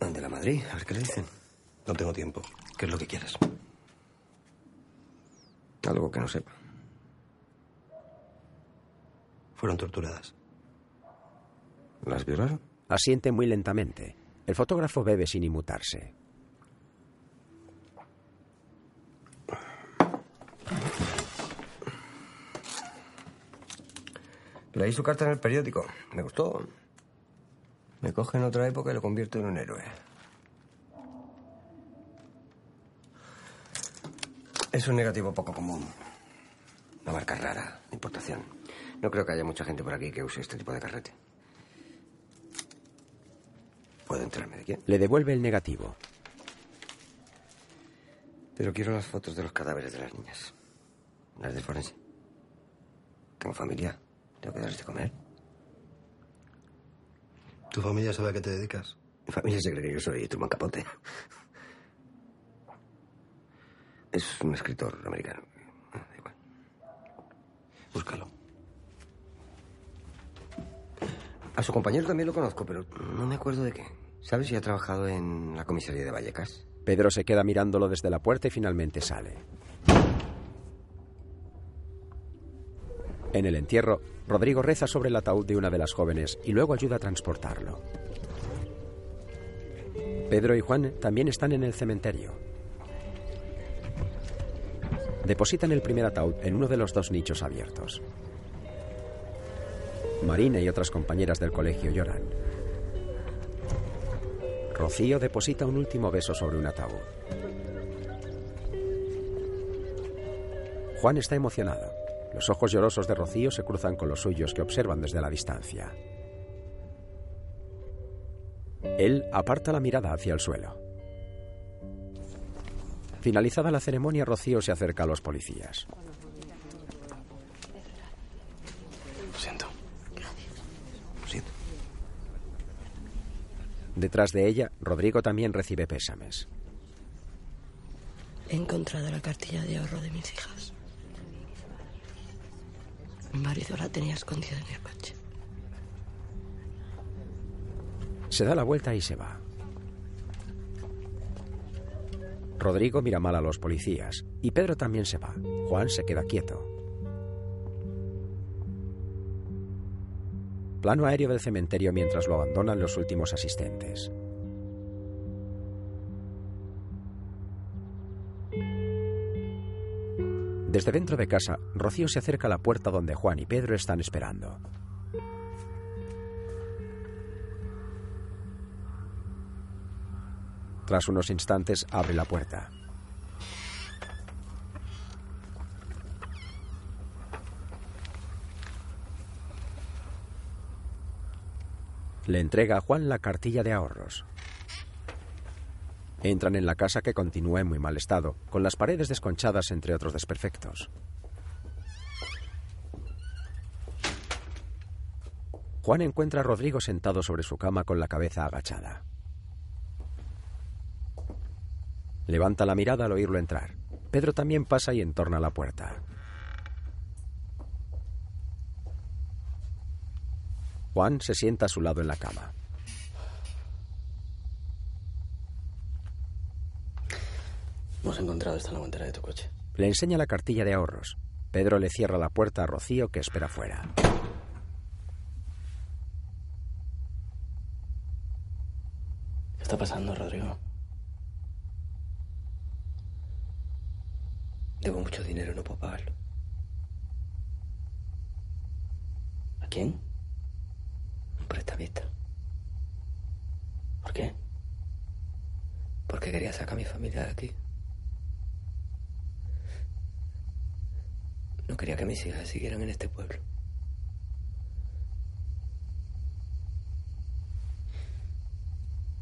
¿De la Madrid? A ver qué le dicen. No tengo tiempo. ¿Qué es lo que quieres? Algo que no sepa. Fueron torturadas. ¿Las violaron? Asiente muy lentamente. El fotógrafo bebe sin inmutarse. Leí su carta en el periódico. Me gustó. Me coge en otra época y lo convierto en un héroe. Es un negativo poco común. Una marca rara, importación. No creo que haya mucha gente por aquí que use este tipo de carrete. ¿Puedo enterarme de quién? Le devuelve el negativo. Pero quiero las fotos de los cadáveres de las niñas. Las del forense. Tengo familia. Tengo que darles de comer. ¿Tu familia sabe a qué te dedicas? Mi familia se cree que yo soy Truman Capote. Es un escritor americano. Ah, Da igual. Búscalo. A su compañero también lo conozco, pero no me acuerdo de qué. ¿Sabes si ha trabajado en la comisaría de Vallecas? Pedro se queda mirándolo desde la puerta y finalmente sale. En el entierro, Rodrigo reza sobre el ataúd de una de las jóvenes y luego ayuda a transportarlo. Pedro y Juan también están en el cementerio. Depositan el primer ataúd en uno de los dos nichos abiertos. Marina y otras compañeras del colegio lloran. Rocío deposita un último beso sobre un ataúd. Juan está emocionado. Los ojos llorosos de Rocío se cruzan con los suyos que observan desde la distancia. Él aparta la mirada hacia el suelo. Finalizada la ceremonia, Rocío se acerca a los policías. Lo siento. Lo siento. Detrás de ella, Rodrigo también recibe pésames. He encontrado la cartilla de ahorro de mis hijas. Mi marido la tenía escondida en el coche. Se da la vuelta y se va. Rodrigo mira mal a los policías y Pedro también se va. Juan se queda quieto. Plano aéreo del cementerio mientras lo abandonan los últimos asistentes. Desde dentro de casa, Rocío se acerca a la puerta donde Juan y Pedro están esperando. Tras unos instantes abre la puerta. Le entrega a Juan la cartilla de ahorros. Entran en la casa que continúa en muy mal estado, con las paredes desconchadas entre otros desperfectos. Juan encuentra a Rodrigo sentado sobre su cama con la cabeza agachada. Levanta la mirada al oírlo entrar. Pedro también pasa y entorna la puerta. Juan se sienta a su lado en la cama. Hemos encontrado esta en la guantera de tu coche. Le enseña la cartilla de ahorros. Pedro le cierra la puerta a Rocío que espera fuera. ¿Qué está pasando, Rodrigo? Debo mucho dinero, no puedo pagarlo. ¿A quién? ¿Por qué? Porque quería sacar a mi familia de aquí. No quería que mis hijas siguieran en este pueblo.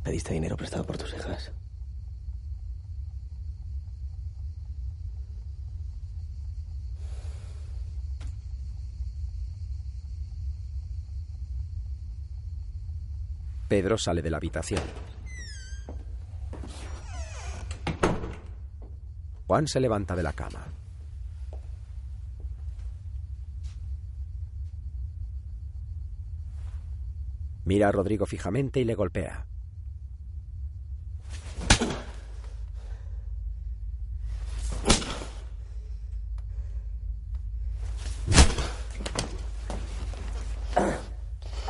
¿Pediste dinero prestado por tus hijas? Pedro sale de la habitación. Juan se levanta de la cama. Mira a Rodrigo fijamente y le golpea.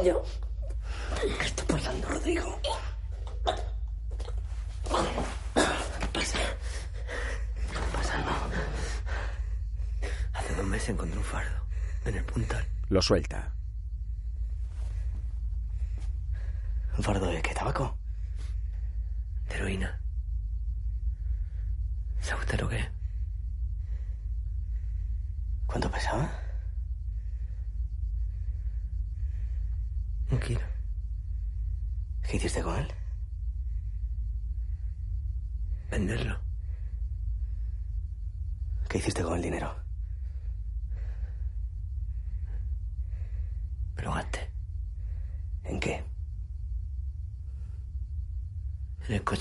Yo. ¿Qué está pasando, Rodrigo? ¿Qué pasa? ¿Qué está pasando? Hace dos meses encontré un fardo en el puntal. Lo suelta. ¿Un fardo de qué tabaco? De heroína. ¿Sabe usted lo que es? ¿Cuánto pesaba? Un kilo. ¿Qué hiciste con él? Venderlo. ¿Qué hiciste con el dinero? Me lo gasté. ¿En qué?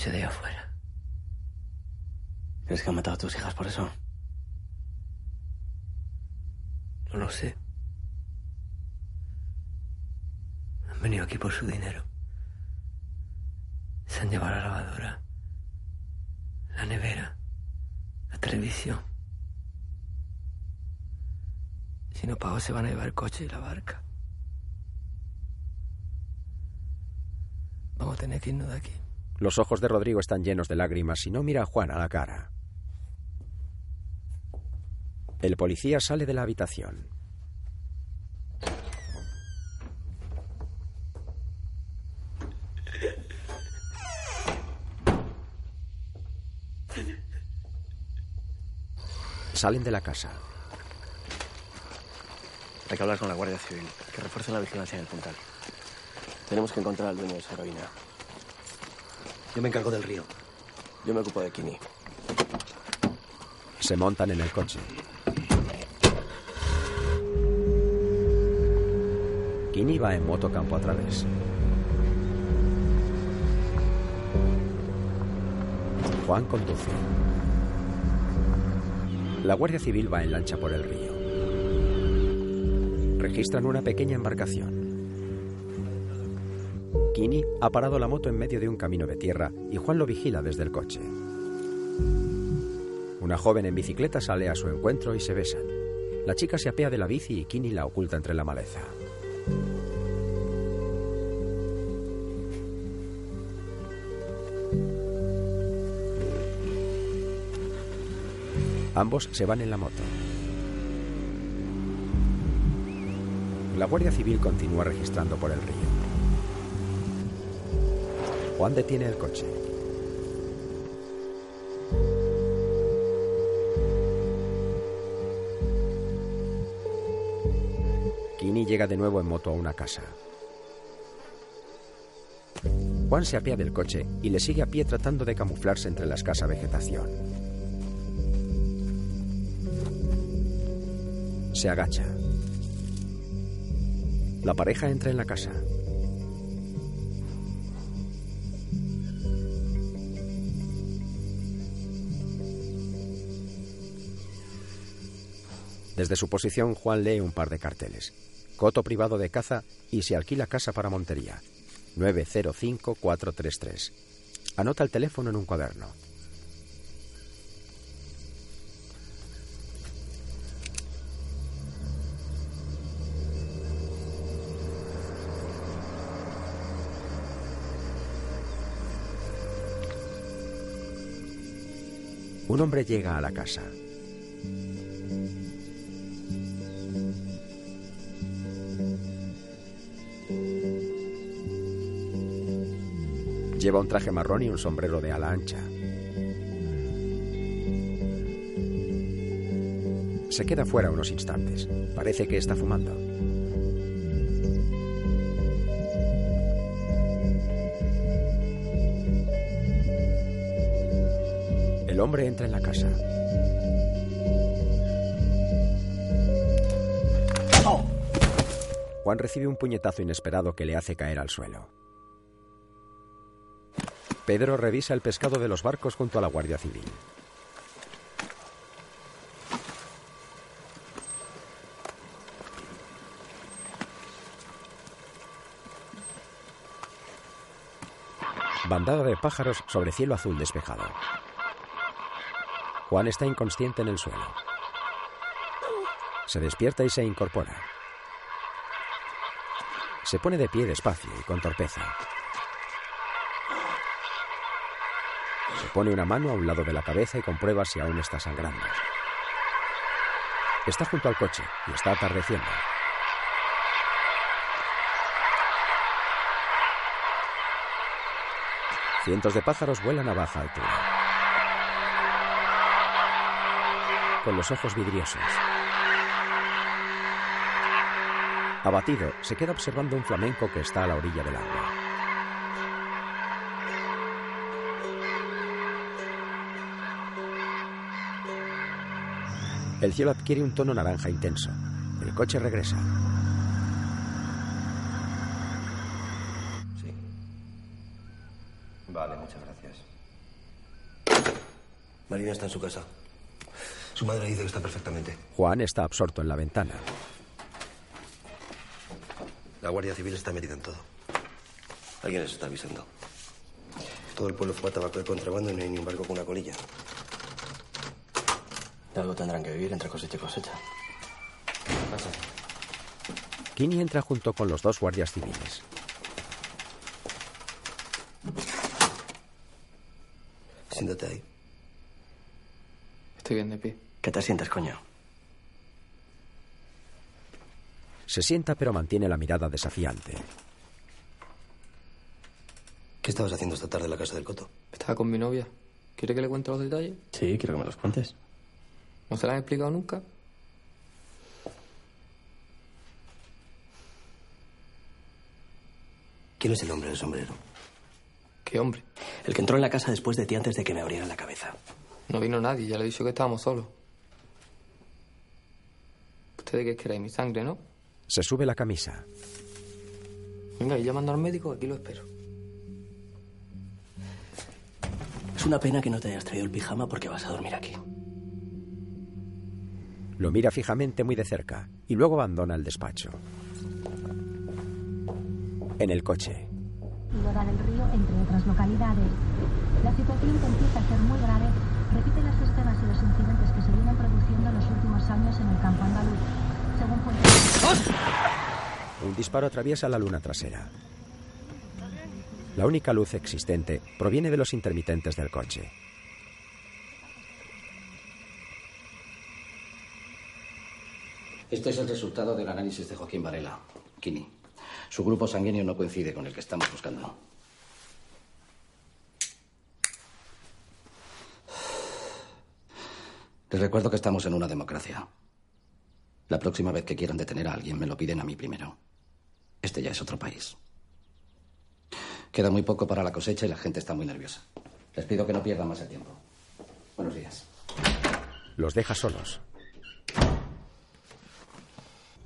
Coche de afuera. ¿Crees que han matado a tus hijas por eso? No lo sé. Han venido aquí por su dinero. Se han llevado la lavadora, la nevera, la televisión. Si no pago, se van a llevar el coche y la barca. Vamos a tener que irnos de aquí. Los ojos de Rodrigo están llenos de lágrimas y no mira a Juan a la cara. El policía sale de la habitación. Salen de la casa. Hay que hablar con la Guardia Civil, que refuerce la vigilancia en el puntal. Tenemos que encontrar al dueño de esa heroína. Yo me encargo del río. Yo me ocupo de Kini. Se montan en el coche. Kini va en moto campo a través. Juan conduce. La Guardia Civil va en lancha por el río. Registran una pequeña embarcación. Kini ha parado la moto en medio de un camino de tierra y Juan lo vigila desde el coche. Una joven en bicicleta sale a su encuentro y se besan. La chica se apea de la bici y Kini la oculta entre la maleza. Ambos se van en la moto. La Guardia Civil continúa registrando por el río. Juan detiene el coche. Kini llega de nuevo en moto a una casa. Juan se apea del coche y le sigue a pie tratando de camuflarse entre la escasa vegetación. Se agacha. La pareja entra en la casa. Desde su posición, Juan lee un par de carteles. Coto privado de caza y se alquila casa para montería. 905433. Anota el teléfono en un cuaderno. Un hombre llega a la casa. Lleva un traje marrón y un sombrero de ala ancha. Se queda fuera unos instantes. Parece que está fumando. El hombre entra en la casa. Juan recibe un puñetazo inesperado que le hace caer al suelo. Pedro revisa el pescado de los barcos junto a la Guardia Civil. Bandada de pájaros sobre cielo azul despejado. Juan está inconsciente en el suelo. Se despierta y se incorpora. Se pone de pie despacio y con torpeza. Pone una mano a un lado de la cabeza y comprueba si aún está sangrando. Está junto al coche y está atardeciendo. Cientos de pájaros vuelan a baja altura. Con los ojos vidriosos. Abatido, se queda observando un flamenco que está a la orilla del agua. El cielo adquiere un tono naranja intenso. El coche regresa. Vale, muchas gracias. Marina está en su casa. Su madre dice que está perfectamente. Juan está absorto en la ventana. La Guardia Civil está metida en todo. Alguien les está avisando. Todo el pueblo fue a tabaco de contrabando y no hay ni un barco con una colilla. De algo tendrán que vivir entre cosecha y cosecha. Pasa. Kini entra junto con los dos guardias civiles. Siéntate ahí. Estoy bien de pie. ¿Qué te sientes, coño? Se sienta pero mantiene la mirada desafiante. ¿Qué estabas haciendo esta tarde en la casa del Coto? Estaba con mi novia. ¿Quiere que le cuente los detalles? Sí, quiero que me los cuentes. ¿No se la han explicado nunca? ¿Quién es el hombre del sombrero? ¿Qué hombre? El que entró en la casa después de ti antes de que me abrieran la cabeza. No vino nadie, ya le he dicho que estábamos solos. Ustedes que queréis mi sangre, ¿no? Se sube la camisa. Venga, y llamando al médico, aquí lo espero. Es una pena que no te hayas traído el pijama porque vas a dormir aquí. Lo mira fijamente muy de cerca y luego abandona el despacho. En el coche. Aurora del Río, entre otras localidades. La situación que empieza a ser muy grave repite las escenas y los incidentes que se vienen produciendo en los últimos años en el campo andaluz. Según fuentes... Un disparo atraviesa la luna trasera. La única luz existente proviene de los intermitentes del coche. Este es el resultado del análisis de Joaquín Varela, Kini. Su grupo sanguíneo no coincide con el que estamos buscando. Les recuerdo que estamos en una democracia. La próxima vez que quieran detener a alguien, me lo piden a mí primero. Este ya es otro país. Queda muy poco para la cosecha y la gente está muy nerviosa. Les pido que no pierdan más el tiempo. Buenos días. Los deja solos.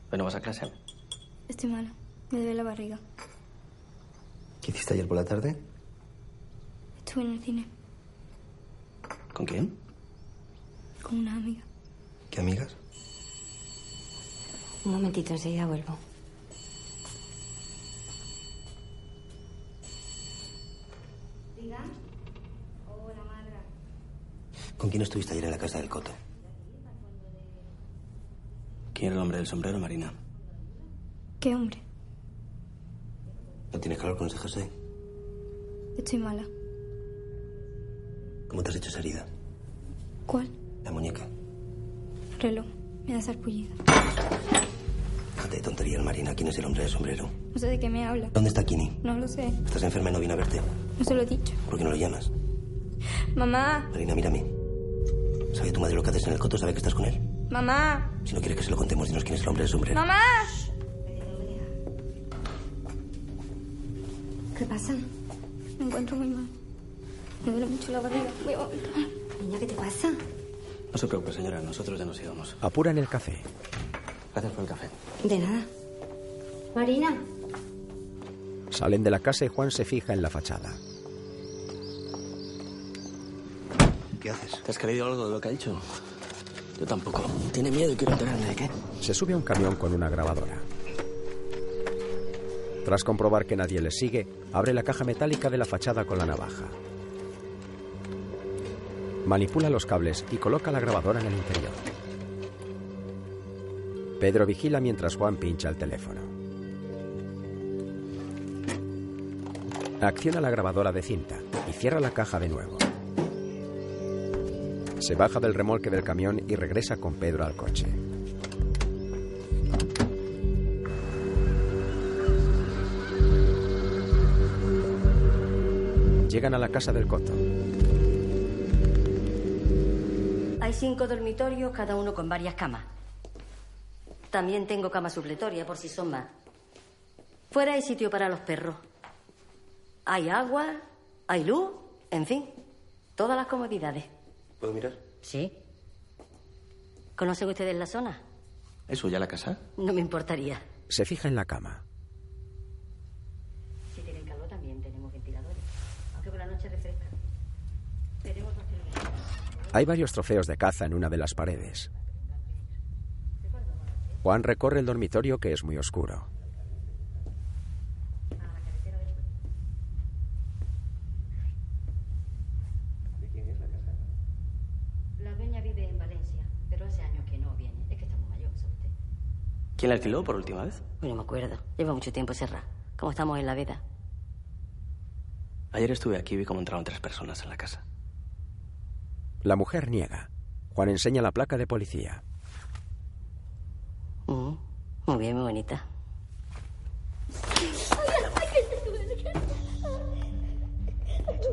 Bueno, ¿vas a clase? Estoy mala. Me duele la barriga. ¿Qué hiciste ayer por la tarde? Estuve en el cine ¿Con quién? con una amiga. ¿Qué amigas? Un momentito, enseguida vuelvo. Diga. Hola, Marga. ¿Con quién estuviste ayer en la casa del Coto? ¿Quién era el hombre del sombrero, Marina? ¿Qué hombre? ¿No tienes que hablar con ese José? Estoy mala. ¿Cómo te has hecho esa herida? ¿Cuál? La muñeca. Reloj. Me da sarpullido. Déjate de tonterías, Marina. ¿Quién es el hombre del sombrero? No sé de qué me habla. ¿Dónde está Kini? No lo sé. ¿Estás enferma y no viene a verte? No se lo he dicho. ¿Por qué no lo llamas? Mamá. Marina, mírame. ¿Sabe tu madre lo que haces en el coto? ¿Sabe que estás con él? Mamá. Si no quiere que se lo contemos, dinos quién es el hombre del sombrero. Mamá. ¿Qué pasa? Me encuentro muy mal. Me duele mucho la barriga. Voy a vomitar. Niña, ¿qué te pasa? No se preocupe, señora. Nosotros ya nos íbamos. Apuran el café. Gracias por el café. De nada. Marina. Salen de la casa y Juan se fija en la fachada. ¿Qué haces? ¿Te has creído algo de lo que ha dicho? Yo tampoco. Tiene miedo y quiero enterarme de qué. Se sube a un camión con una grabadora. Tras comprobar que nadie les sigue, abre la caja metálica de la fachada con la navaja. Manipula los cables y coloca la grabadora en el interior. Pedro vigila mientras Juan pincha el teléfono. Acciona la grabadora de cinta y cierra la caja de nuevo. Se baja del remolque del camión y regresa con Pedro al coche. Llegan a la casa del coto. Hay cinco dormitorios, cada uno con varias camas. También tengo cama supletoria, por si son más. Fuera hay sitio para los perros. Hay agua, hay luz, en fin, todas las comodidades. ¿Puedo mirar? Sí. ¿Conocen ustedes la zona? ¿Es suya la casa? No me importaría. Se fija en la cama. Si tienen calor también tenemos ventiladores. Aunque por la noche refresca. Tenemos dos televisores. Hay varios trofeos de caza en una de las paredes. Juan recorre el dormitorio que es muy oscuro. La dueña vive en Valencia, pero hace años que no viene. Es que está muy mayor, ¿sabe usted? ¿Quién la alquiló por última vez? No me acuerdo. Lleva mucho tiempo cerrada. Como estamos en la veda. Ayer estuve aquí y vi cómo entraron tres personas en la casa. La mujer niega. Juan enseña la placa de policía. Mm, muy bien, muy bonita.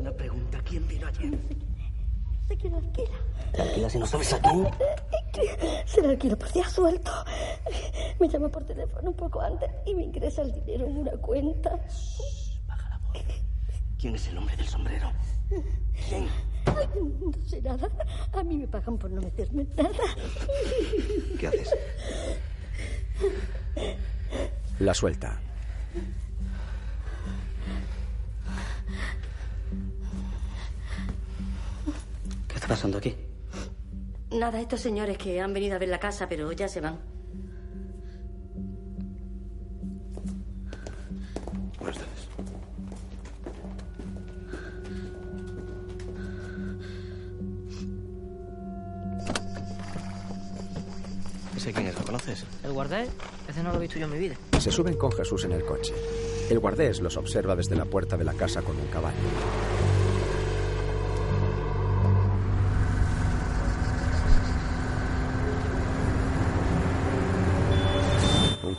Una pregunta. ¿Quién vino ayer? Se quiere alquila. ¿Te alquilas y no sabes a quién? Se la alquila por día suelto. Me llama por teléfono un poco antes y me ingresa el dinero en una cuenta. ¿Quién es el hombre del sombrero? ¿Quién? Ay, No sé nada. A mí me pagan por no meterme en nada. ¿Qué haces? La suelta. está pasando aquí? Nada, estos señores que han venido a ver la casa, pero ya se van. Buenas tardes. ¿Ese quién es? ¿Lo conoces? ¿El guardés? Ese no lo he visto yo en mi vida. Se suben con Jesús en el coche. El guardés los observa desde la puerta de la casa con un caballo.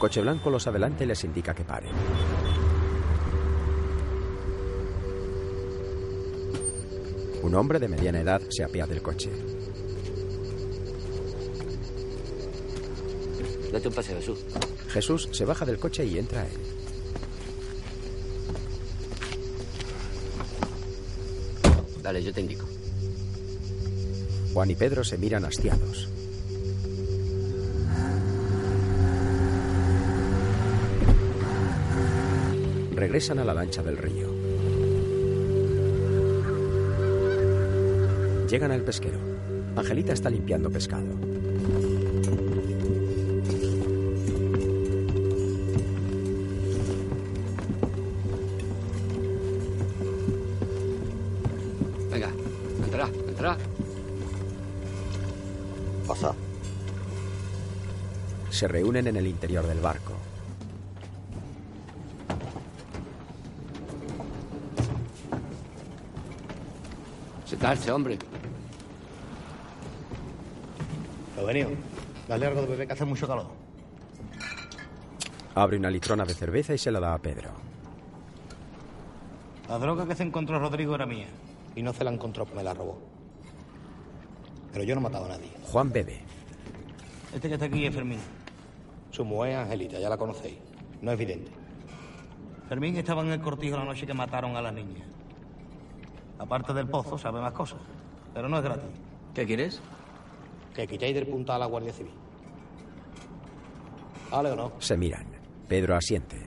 Coche blanco los adelanta y les indica que paren. Un hombre de mediana edad se apea del coche. Date un paseo, Jesús. Jesús se baja del coche y entra a él. Dale, yo te indico. Juan y Pedro se miran hastiados. Regresan a la lancha del río. Llegan al pesquero. Angelita está limpiando pescado. Venga, entra, entra. Pasa. Se reúnen en el interior del barco. Sentarse, hombre. Lo venido. Dale algo de beber que hace mucho calor. Abre una litrona de cerveza y se la da a Pedro. La droga que se encontró Rodrigo era mía. Y no se la encontró, me la robó. Pero yo no he matado a nadie. Juan bebe. Este que está aquí es Fermín. Su mujer es Angelita, ya la conocéis. No es evidente. Fermín estaba en el cortijo la noche que mataron a la niña. Aparte del pozo, sabe más cosas. Pero no es gratis. ¿Qué quieres? Que quitéis del punta a la Guardia Civil. ¿Vale o no? Se miran. Pedro asiente.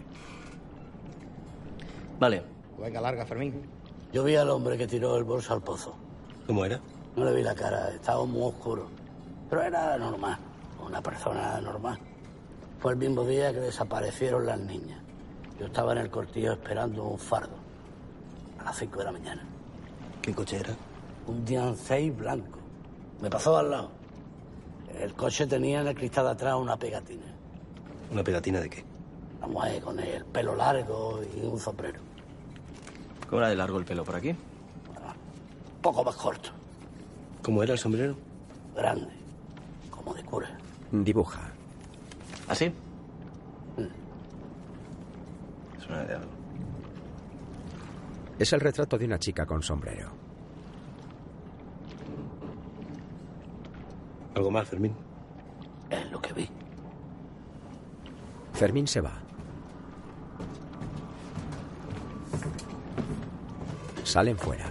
Vale. Venga, larga, Fermín. Yo vi al hombre que tiró el bolso al pozo. ¿Cómo era? No le vi la cara, estaba muy oscuro. Pero era normal, una persona normal. Fue el mismo día que desaparecieron las niñas. Yo estaba en el cortillo esperando un fardo. A las 5 de la mañana. ¿Qué coche era? Un Dian 6 blanco. Me pasó al lado. El coche tenía en el cristal de atrás una pegatina. ¿Una pegatina de qué? La mujer con el pelo largo y un sombrero. ¿Cómo era de largo el pelo por aquí? Un poco más corto. ¿Cómo era el sombrero? Grande. Como de cura. Dibuja. ¿Así? Suena de algo. Es el retrato de una chica con sombrero. ¿Algo más, Fermín? Es lo que vi. Fermín se va. Salen fuera.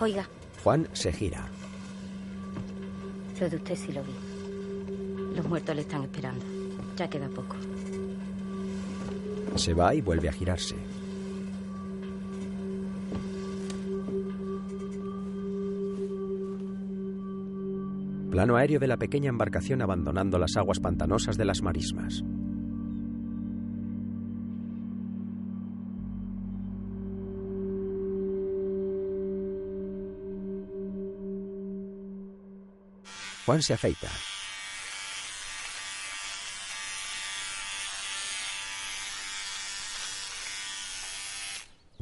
Oiga, Juan se gira. lo de usted sí lo vi. Los muertos le están esperando. Ya queda poco. Se va y vuelve a girarse. Plano aéreo de la pequeña embarcación abandonando las aguas pantanosas de las marismas. Juan se afeita.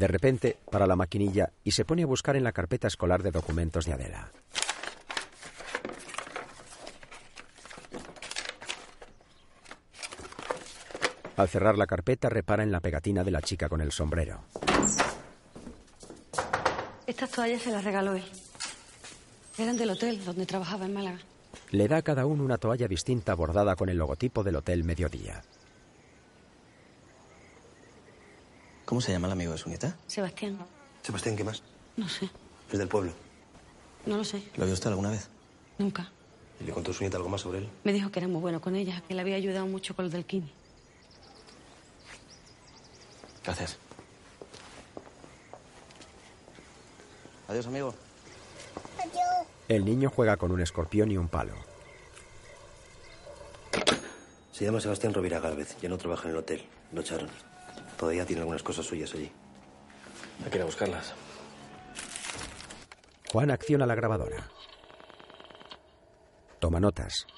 De repente, para la maquinilla y se pone a buscar en la carpeta escolar de documentos de Adela. Al cerrar la carpeta, repara en la pegatina de la chica con el sombrero. Estas toallas se las regaló él. Eran del hotel donde trabajaba en Málaga. Le da a cada uno una toalla distinta bordada con el logotipo del Hotel Mediodía. ¿Cómo se llama el amigo de su nieta? Sebastián. Sebastián, ¿qué más? No sé. Es del pueblo. No lo sé. ¿Lo vio usted alguna vez? Nunca. ¿Y le contó su nieta algo más sobre él? Me dijo que era muy bueno con ella, que le había ayudado mucho con lo del kini. Gracias. Adiós, amigo. El niño juega con un escorpión y un palo. Se llama Sebastián Rovira Gálvez. Ya no trabaja en el hotel. Lo echaron. Todavía tiene algunas cosas suyas allí. Hay que ir a buscarlas. Juan acciona la grabadora. Toma notas.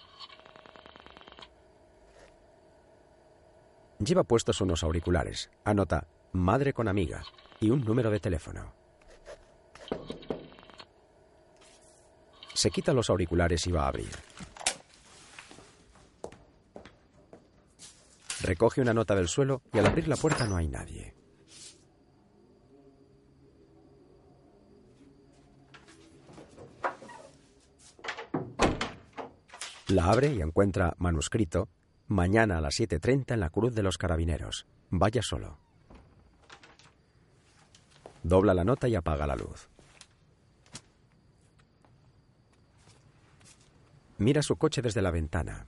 Lleva puestos unos auriculares. Anota madre con amiga y un número de teléfono. Se quita los auriculares y va a abrir. Recoge una nota del suelo y al abrir la puerta no hay nadie. La abre y encuentra manuscrito mañana a las 7.30 en la Cruz de los Carabineros. Vaya solo. Dobla la nota y apaga la luz. Mira su coche desde la ventana.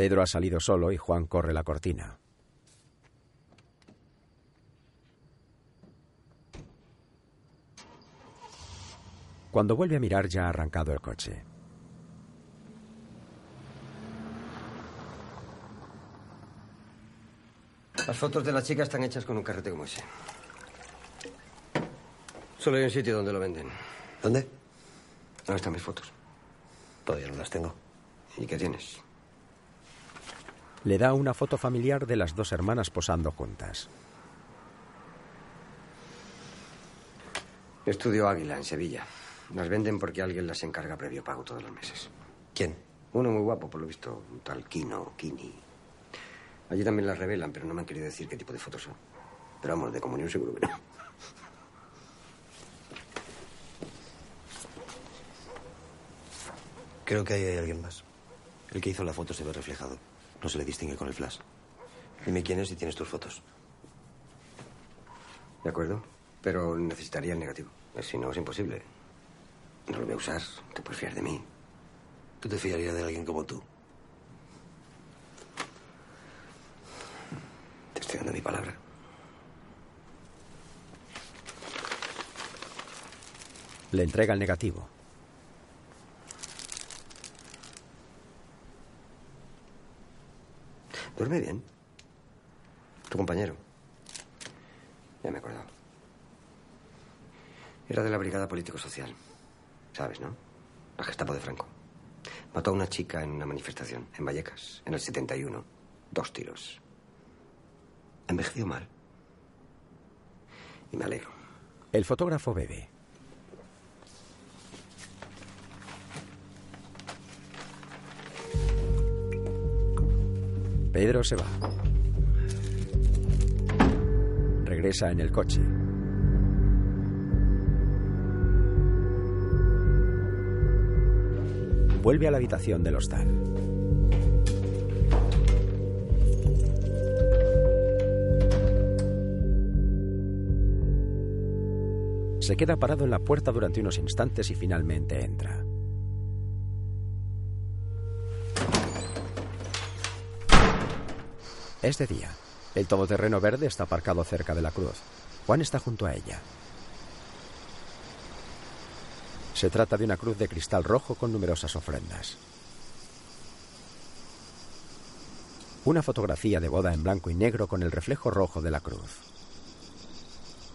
Pedro ha salido solo y Juan corre la cortina. Cuando vuelve a mirar ya ha arrancado el coche. Las fotos de la chica están hechas con un carrete como ese. Solo hay un sitio donde lo venden. ¿Dónde? ¿Dónde están mis fotos? Todavía no las tengo. ¿Y qué tienes? Le da una foto familiar de las dos hermanas posando juntas. Estudio Águila, en Sevilla. Las venden porque alguien las encarga previo pago todos los meses. ¿Quién? Uno muy guapo, por lo visto, un tal Kino, Kini. Allí también las revelan, pero no me han querido decir qué tipo de fotos son. Pero vamos, de comunión seguro que no. Creo que ahí hay alguien más. El que hizo la foto se ve reflejado. No se le distingue con el flash. Dime quién es y tienes tus fotos. De acuerdo, pero necesitaría el negativo. Si no, es imposible. No lo voy a usar. Te puedes fiar de mí. ¿Tú te fiarías de alguien como tú? Te estoy dando mi palabra. Le entrega el negativo. ¿Duerme bien? Tu compañero. Ya me he acordado. Era de la Brigada Político-Social. ¿Sabes, no? La Gestapo de Franco. Mató a una chica en una manifestación en Vallecas, en el 71. Dos tiros. Envejeció mal. Y me alegro. El fotógrafo bebe. Pedro se va. Regresa en el coche. Vuelve a la habitación del hostal. Se queda parado en la puerta durante unos instantes y finalmente entra. Es de día. El todoterreno verde está aparcado cerca de la cruz. Juan está junto a ella. Se trata de una cruz de cristal rojo con numerosas ofrendas. Una fotografía de boda en blanco y negro con el reflejo rojo de la cruz.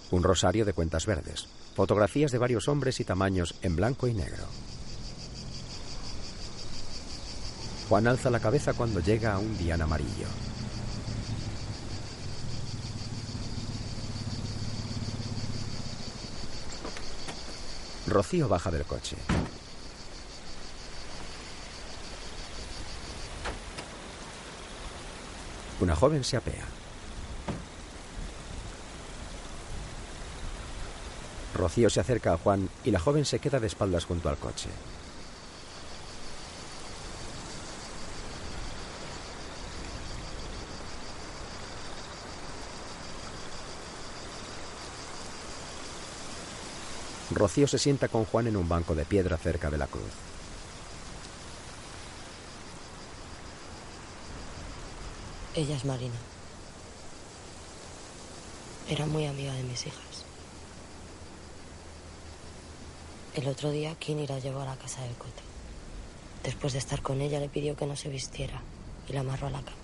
Un rosario de cuentas verdes. Fotografías de varios hombres y tamaños en blanco y negro. Juan alza la cabeza cuando llega a un dián amarillo. Rocío baja del coche. Una joven se apea. Rocío se acerca a Juan y la joven se queda de espaldas junto al coche. Rocío se sienta con Juan en un banco de piedra cerca de la cruz. Ella es Marina. Era muy amiga de mis hijas. El otro aquí Kini la llevó a la casa del cote. Después de estar con ella, le pidió que no se vistiera y la amarró a la cama.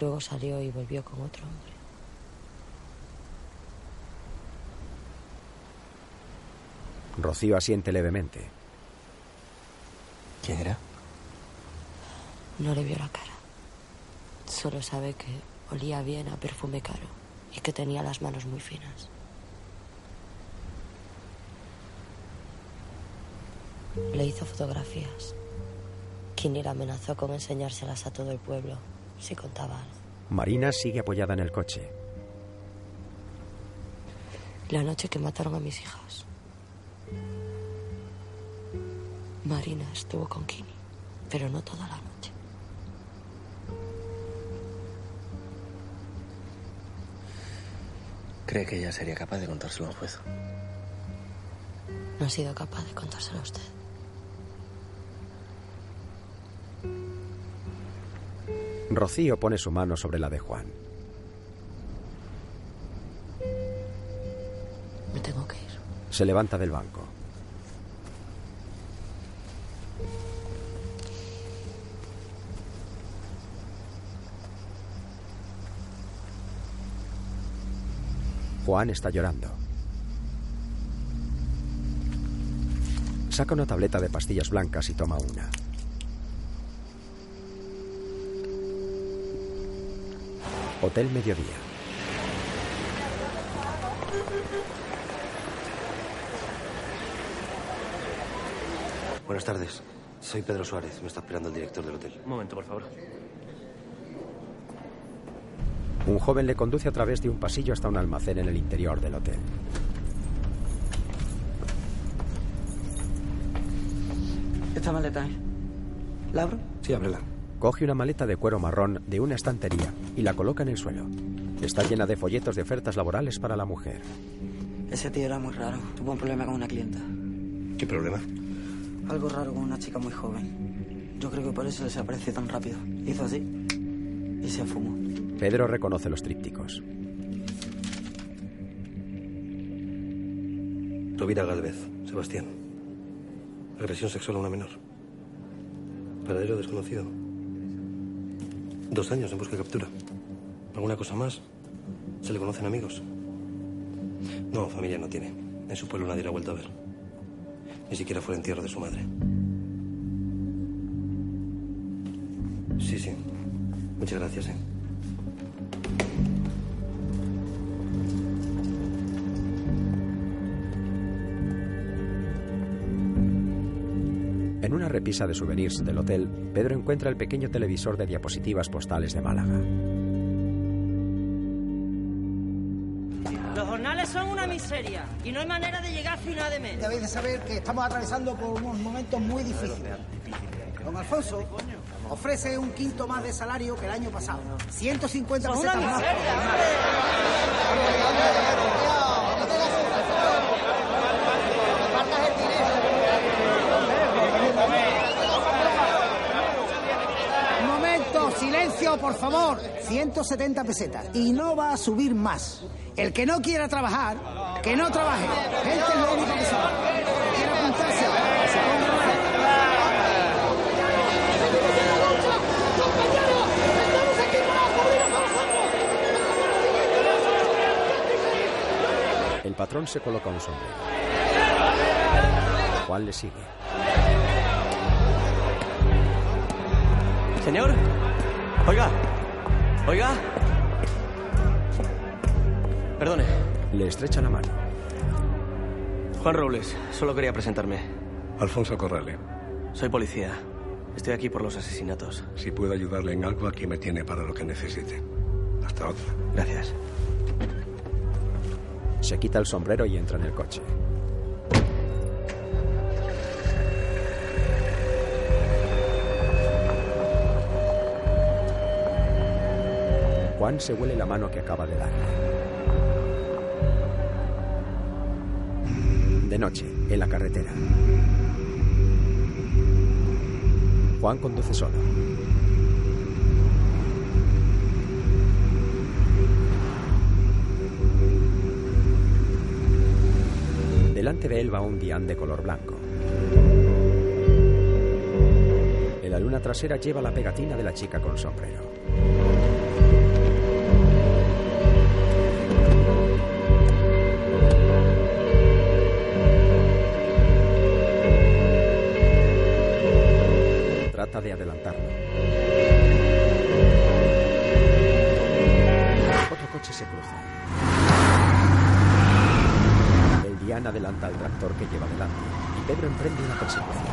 Luego salió y volvió con otro hombre. Rocío asiente levemente. ¿Quién era? No le vio la cara. Solo sabe que olía bien a perfume caro y que tenía las manos muy finas. Le hizo fotografías. Kinir amenazó con enseñárselas a todo el pueblo si contaba algo. Marina sigue apoyada en el coche. La noche que mataron a mis hijas. Marina estuvo con Kini, pero no toda la noche. ¿Cree que ella sería capaz de contárselo a un juez? No ha sido capaz de contárselo a usted. Rocío pone su mano sobre la de Juan. Se levanta del banco. Juan está llorando. Saca una tableta de pastillas blancas y toma una. Hotel Mediodía. Buenas tardes. Soy Pedro Suárez. Me está esperando el director del hotel. Un momento, por favor. Un joven le conduce a través de un pasillo hasta un almacén en el interior del hotel. Esta maleta, ¿eh? ¿La abro? Sí, ábrela. Coge una maleta de cuero marrón de una estantería y la coloca en el suelo. Está llena de folletos de ofertas laborales para la mujer. Ese tío era muy raro. Tuvo un problema con una clienta. ¿Qué problema? Algo raro con una chica muy joven. Yo creo que por eso desapareció tan rápido. Hizo así y se fumó. Pedro reconoce los trípticos. Rovira Galvez, Sebastián. Agresión sexual a una menor. Paradero desconocido. Dos años en busca y captura. ¿Alguna cosa más? ¿Se le conocen amigos? No, familia no tiene. En su pueblo nadie la ha vuelto a ver. Ni siquiera fue el entierro de su madre. Sí, sí. Muchas gracias, ¿eh? En una repisa de souvenirs del hotel, Pedro encuentra el pequeño televisor de diapositivas postales de Málaga. Los jornales son una miseria y no hay manera final de mes. Debéis de saber que estamos atravesando por unos momentos muy difíciles. Don Alfonso ofrece un quinto más de salario que el año pasado. 150 Son pesetas más. Un momento, silencio, por favor. 170 pesetas. Y no va a subir más. El que no quiera trabajar, que no trabaje. Este es lo único que sabe. Quiera apuntarse, El patrón se coloca un sombrero. Juan le sigue. Señor. Oiga. Oiga. Perdone. Le estrecha la mano. Juan Robles. Solo quería presentarme. Alfonso Corrale. Soy policía. Estoy aquí por los asesinatos. Si puedo ayudarle en algo, aquí me tiene para lo que necesite. Hasta otra. Gracias. Se quita el sombrero y entra en el coche. Juan se huele la mano que acaba de darle. Noche, en la carretera. Juan conduce solo. Delante de él va un dián de color blanco. En la luna trasera lleva la pegatina de la chica con sombrero. De adelantarlo. Otro coche se cruza. El Dian adelanta al tractor que lleva delante y Pedro emprende una persecución.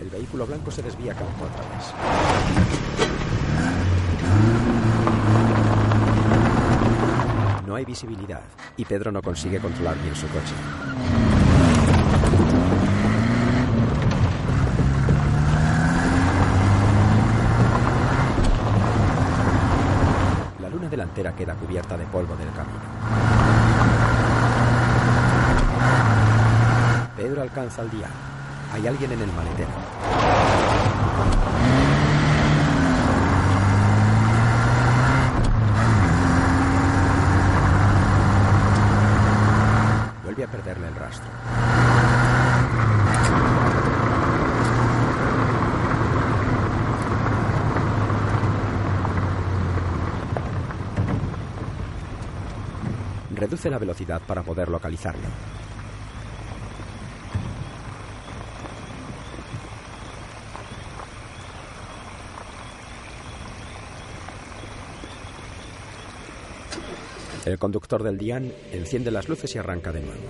El vehículo blanco se desvía a través. No hay visibilidad y Pedro no consigue controlar bien su coche. La luna delantera queda cubierta de polvo del camino. Pedro alcanza al día. Hay alguien en el maletero. Vuelve a perderle el rastro. Reduce la velocidad para poder localizarlo. El conductor del Dian enciende las luces y arranca de nuevo.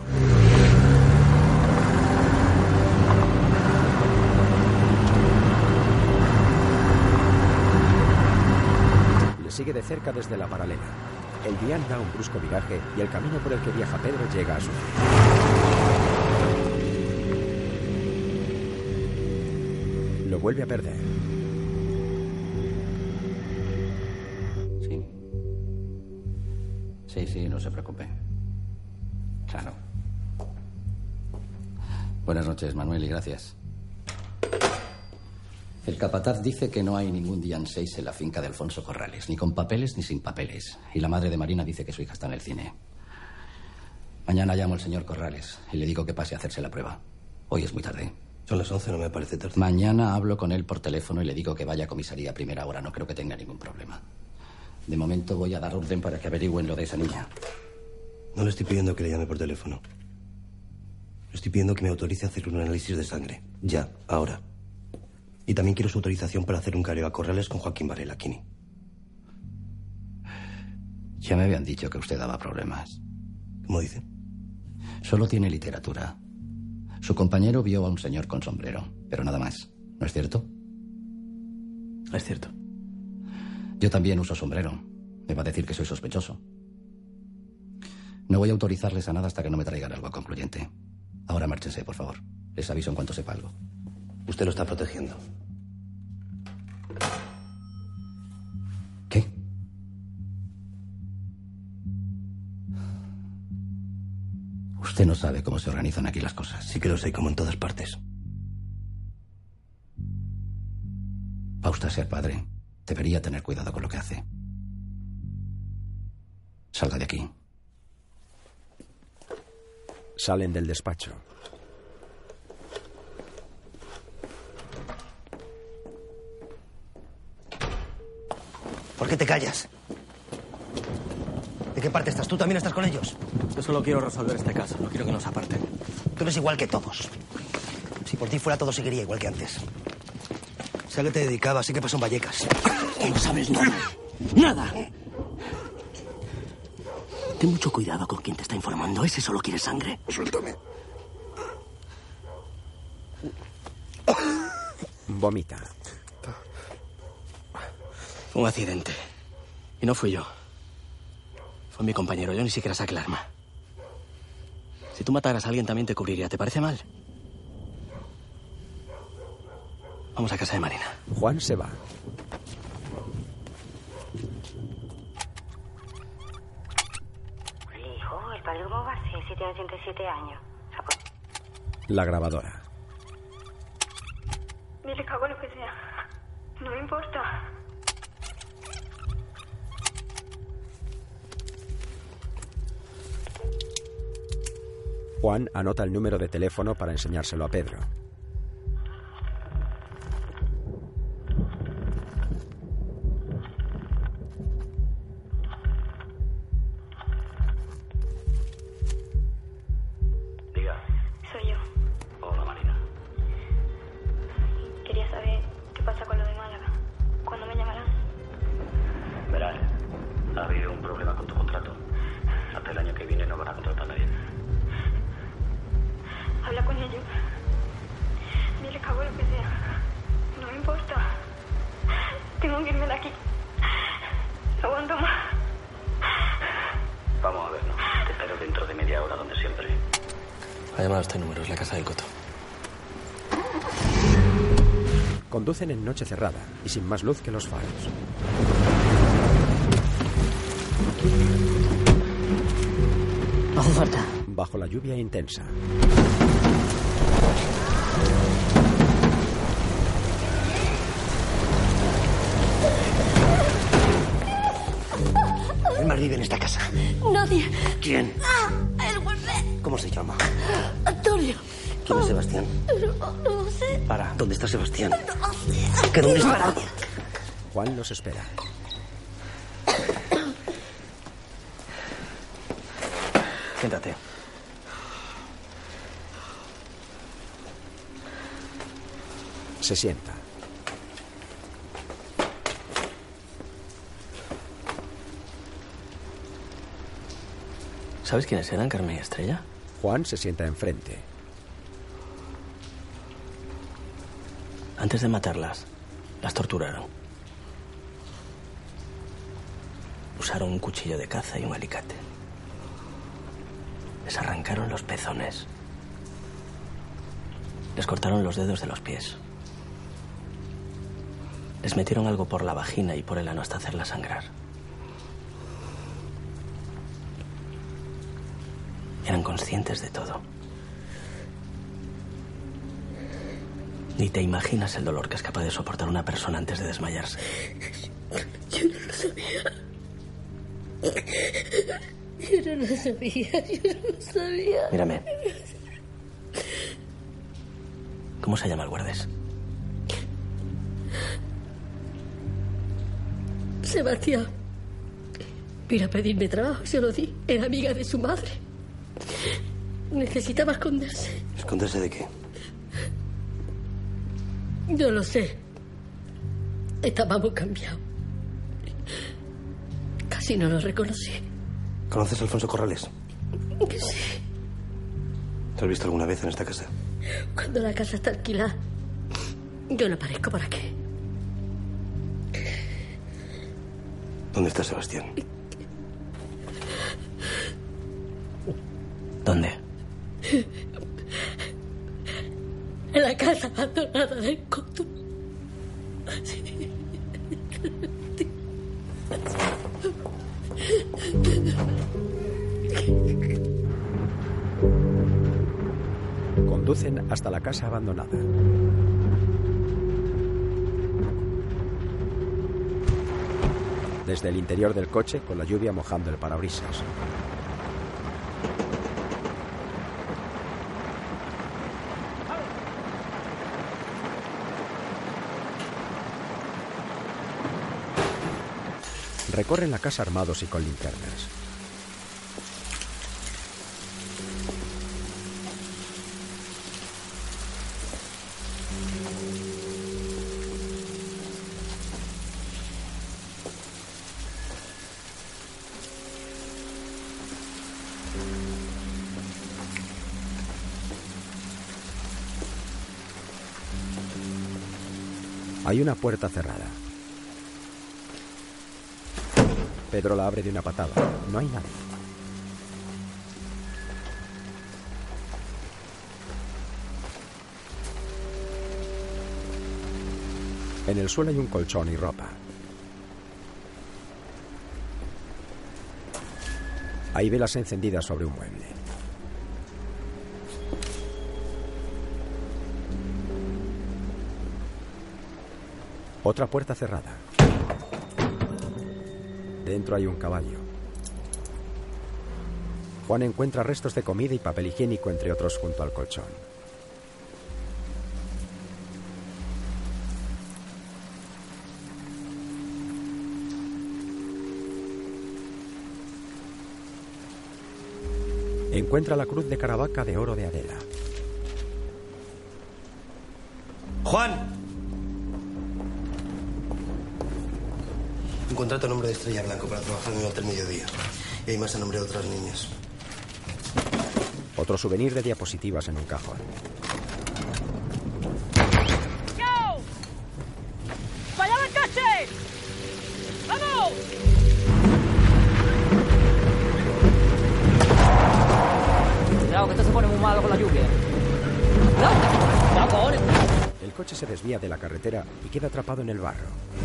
Le sigue de cerca desde la paralela. El Dian da un brusco viraje y el camino por el que viaja Pedro llega a su fin. Lo vuelve a perder. Sí. Sí, sí, no se preocupe. Claro. Buenas noches, Manuel, y gracias. El capataz dice que no hay ningún Dian 6 en la finca de Alfonso Corrales, ni con papeles ni sin papeles. Y la madre de Marina dice que su hija está en el cine. Mañana llamo al señor Corrales y le digo que pase a hacerse la prueba. Hoy es muy tarde. Son las 11, no me parece tarde. Mañana hablo con él por teléfono y le digo que vaya a comisaría a primera hora. No creo que tenga ningún problema. De momento voy a dar orden para que averigüen lo de esa niña. No le estoy pidiendo que le llame por teléfono. Le estoy pidiendo que me autorice a hacer un análisis de sangre. Ya, ahora. Y también quiero su autorización para hacer un careo a Corrales con Joaquín Varela, Kini. Ya me habían dicho que usted daba problemas. ¿Cómo dice? Solo tiene literatura. Su compañero vio a un señor con sombrero, pero nada más. ¿No es cierto? Es cierto. Yo también uso sombrero. Me va a decir que soy sospechoso. No voy a autorizarles a nada hasta que no me traigan algo concluyente. Ahora márchense, por favor. Les aviso en cuanto sepa algo. Usted lo está protegiendo. ¿Qué? Usted no sabe cómo se organizan aquí las cosas. Sí que lo sé, como en todas partes. Va usted a ser padre. Debería tener cuidado con lo que hace. Salga de aquí. Salen del despacho. ¿Por qué te callas? ¿De qué parte estás? ¿Tú también estás con ellos? Yo solo quiero resolver este caso, no quiero que nos aparten. Tú eres igual que todos. Si por ti fuera todo seguiría igual que antes. Sé a qué te dedicabas, sé qué pasó en Vallecas. Tú no sabes nada. ¡Nada! Ten mucho cuidado con quien te está informando. Ese solo quiere sangre. Suéltame. Vomita. Un accidente. Y no fui yo. Fue mi compañero. Yo ni siquiera saqué el arma. Si tú mataras a alguien también te cubriría. ¿Te parece mal? Vamos a casa de Marina. Juan se va. Hijo, el padre cómo va a ser si tiene 87 años. La grabadora. Me le cago lo que sea. No me importa. Juan anota el número de teléfono para enseñárselo a Pedro. Conducen en noche cerrada y sin más luz que los faros. Hace falta. Bajo la lluvia intensa. ¿Quién más vive en esta casa? Nadie. ¿Quién? Ah, el guardia. ¿Cómo se llama? Antonio. ¿Quién es Sebastián? No, no lo sé. Para, ¿dónde está Sebastián? No sé. ¿Que dónde está? Para. Juan los espera. Siéntate. Se sienta. ¿Sabes quiénes eran, Carmen y Estrella? Juan se sienta enfrente. Antes de matarlas, las torturaron. Usaron un cuchillo de caza y un alicate. Les arrancaron los pezones. Les cortaron los dedos de los pies. Les metieron algo por la vagina y por el ano hasta hacerla sangrar. Eran conscientes de todo. Ni te imaginas el dolor que es capaz de soportar una persona antes de desmayarse. Yo no lo sabía. Yo no lo sabía. Yo no lo sabía. Mírame. ¿Cómo se llama el guardés? Sebastián. Vino a pedirme trabajo, se lo di. Era amiga de su madre. Necesitaba esconderse. ¿Esconderse de qué? No lo sé. Estábamos cambiados. Casi no lo reconocí. ¿Conoces a Alfonso Corrales? Sí. ¿Te has visto alguna vez en esta casa? Cuando la casa está alquilada, yo no aparezco por aquí. ¿Dónde está Sebastián? ¿Dónde? La casa abandonada del coto. Conducen hasta la casa abandonada. Desde el interior del coche, con la lluvia mojando el parabrisas. Recorren la casa armados y con linternas. Hay una puerta cerrada. Pedro la abre de una patada. No hay nadie. En el suelo hay un colchón y ropa. Hay velas encendidas sobre un mueble. Otra puerta cerrada. Dentro hay un caballo. Juan encuentra restos de comida y papel higiénico, entre otros, junto al colchón. Encuentra la cruz de Caravaca de oro de Adela. ¡Juan! contrato a nombre de Estrella Blanco para trabajar en el hotel mediodía. Y hay más a nombre de otras niñas. Otro souvenir de diapositivas en un cajón. ¡Yo! ¡Para coche! ¡Vamos! Cuidado, que esto se pone muy malo con la lluvia. ¡No! ¡No! El coche se desvía de la carretera y queda atrapado en el barro.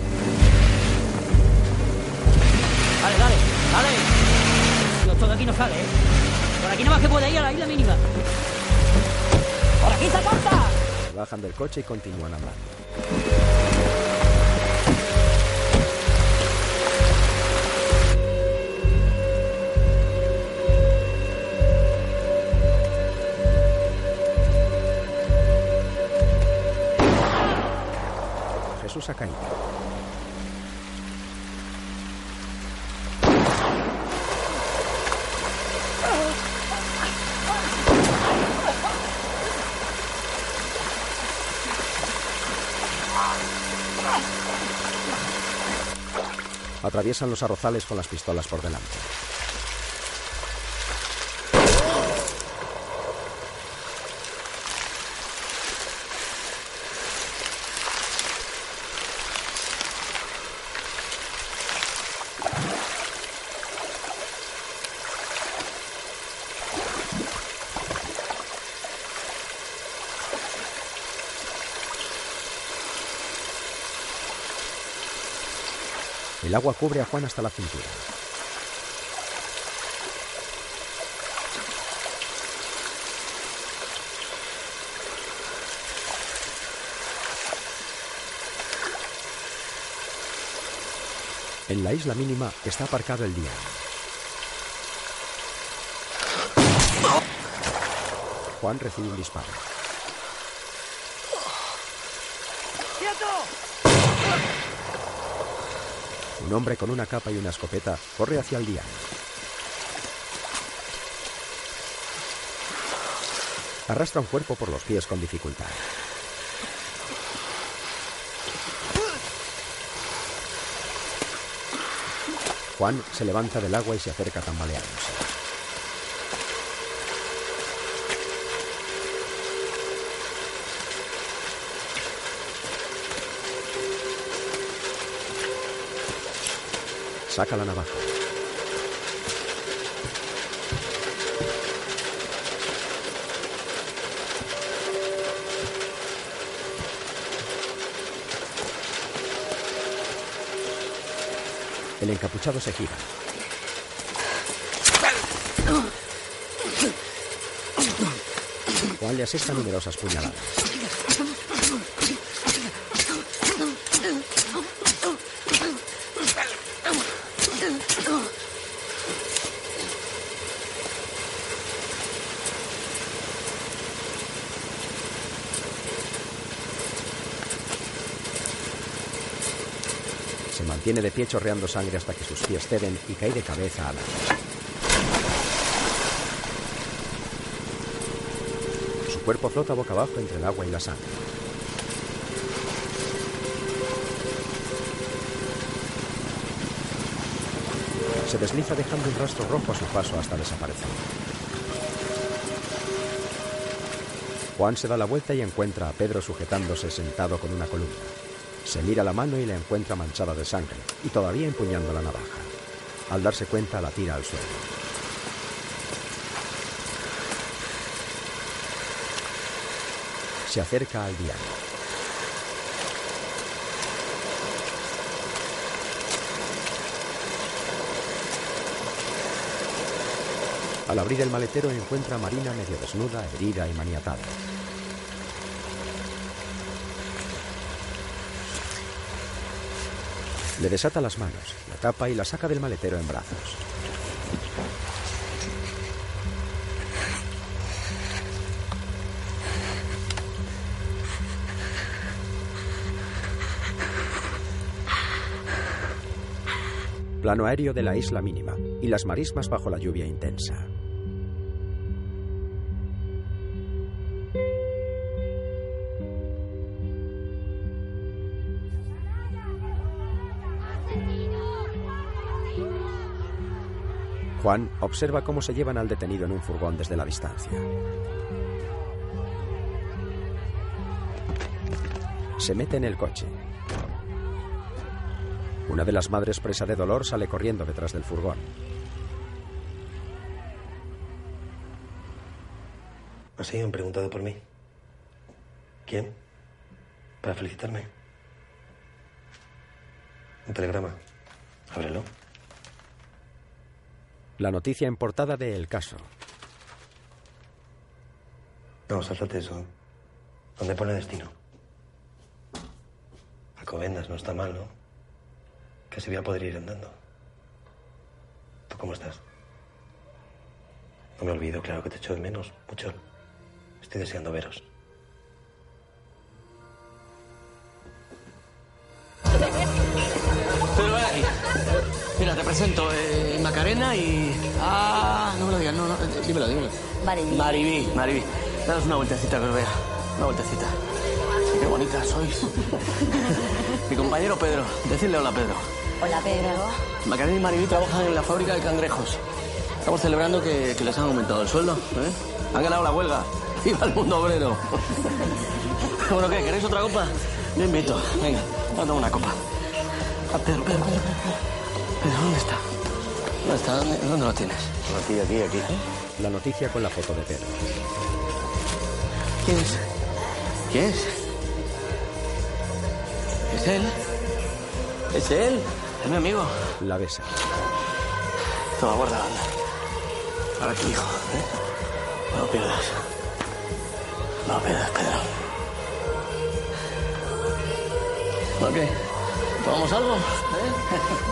Todo de aquí no sale, ¿eh? Por aquí nada más que puede ir a la isla mínima. ¡Por aquí se corta! Bajan del coche y continúan andando. Jesús ha caído. Atraviesan los arrozales con las pistolas por delante. El agua cubre a Juan hasta la cintura. En la isla mínima está aparcado el día. Juan recibe un disparo. Un hombre con una capa y una escopeta corre hacia el día. Arrastra un cuerpo por los pies con dificultad. Juan se levanta del agua y se acerca tambaleándose. Saca la navaja. El encapuchado se gira. Juan le asesta numerosas puñaladas. Mantiene de pie chorreando sangre hasta que sus pies ceden y cae de cabeza al agua. Su cuerpo flota boca abajo entre el agua y la sangre. Se desliza dejando un rastro rojo a su paso hasta desaparecer. Juan se da la vuelta y encuentra a Pedro sujetándose sentado con una columna. Se mira la mano y la encuentra manchada de sangre y todavía empuñando la navaja. Al darse cuenta la tira al suelo. Se acerca al diario. Al abrir el maletero encuentra a Marina medio desnuda, herida y maniatada. Le desata las manos, la tapa y la saca del maletero en brazos. Plano aéreo de la isla mínima y las marismas bajo la lluvia intensa. Juan observa cómo se llevan al detenido en un furgón desde la distancia. Se mete en el coche. Una de las madres presa de dolor sale corriendo detrás del furgón. ¿Así han preguntado por mí? ¿Quién? Para felicitarme. Un telegrama. Ábrelo. La noticia en portada de El Caso. No, sáltate eso. ¿Dónde pone destino? Alcobendas, no está mal, ¿no? Casi voy a poder ir andando. ¿Tú cómo estás? No me olvido, claro que te echo de menos, mucho. Estoy deseando veros. Mira, te presento eh, Macarena y. Ah, no me lo digas, no, no. eh, Dímelo, dímelo. Maribí. Maribí, Maribí. Danos una vueltecita que os vea. Una vueltecita. Qué bonita sois. Mi compañero Pedro. Decidle hola, Pedro. Hola, Pedro. Macarena y Maribí trabajan en la fábrica de cangrejos. Estamos celebrando que, que les han aumentado el sueldo. ¿eh? Han ganado la huelga. ¡Viva el mundo obrero! bueno, ¿qué? ¿Queréis otra copa? Yo invito. Venga, dame una copa. Ah, Pedro, Pedro, Pedro, Pedro. Pedro, ¿dónde está? ¿Dónde está? ¿Dónde, dónde lo tienes? Aquí, aquí, aquí. La noticia con la foto de Pedro. ¿Quién es? ¿Quién es? ¿Es él? ¿Es él? Es mi amigo. La besa. Toma, guarda, anda. Para tu hijo, ¿eh? No lo pierdas. No lo pierdas, Pedro. ¿Por qué? ¿Tomamos algo? ¿Eh?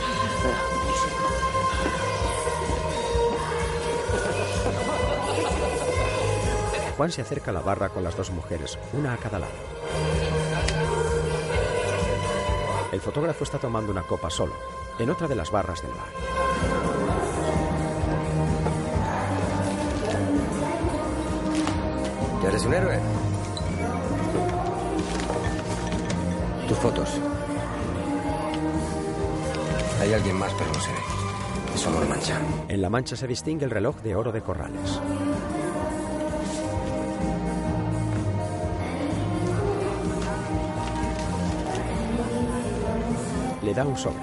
Juan se acerca a la barra con las dos mujeres, una a cada lado. El fotógrafo está tomando una copa solo, en otra de las barras del bar. ¿Ya eres un héroe? Tus fotos. Hay alguien más, pero no se ve. Mancha. En la mancha se distingue el reloj de oro de Corrales. Le da un sobre.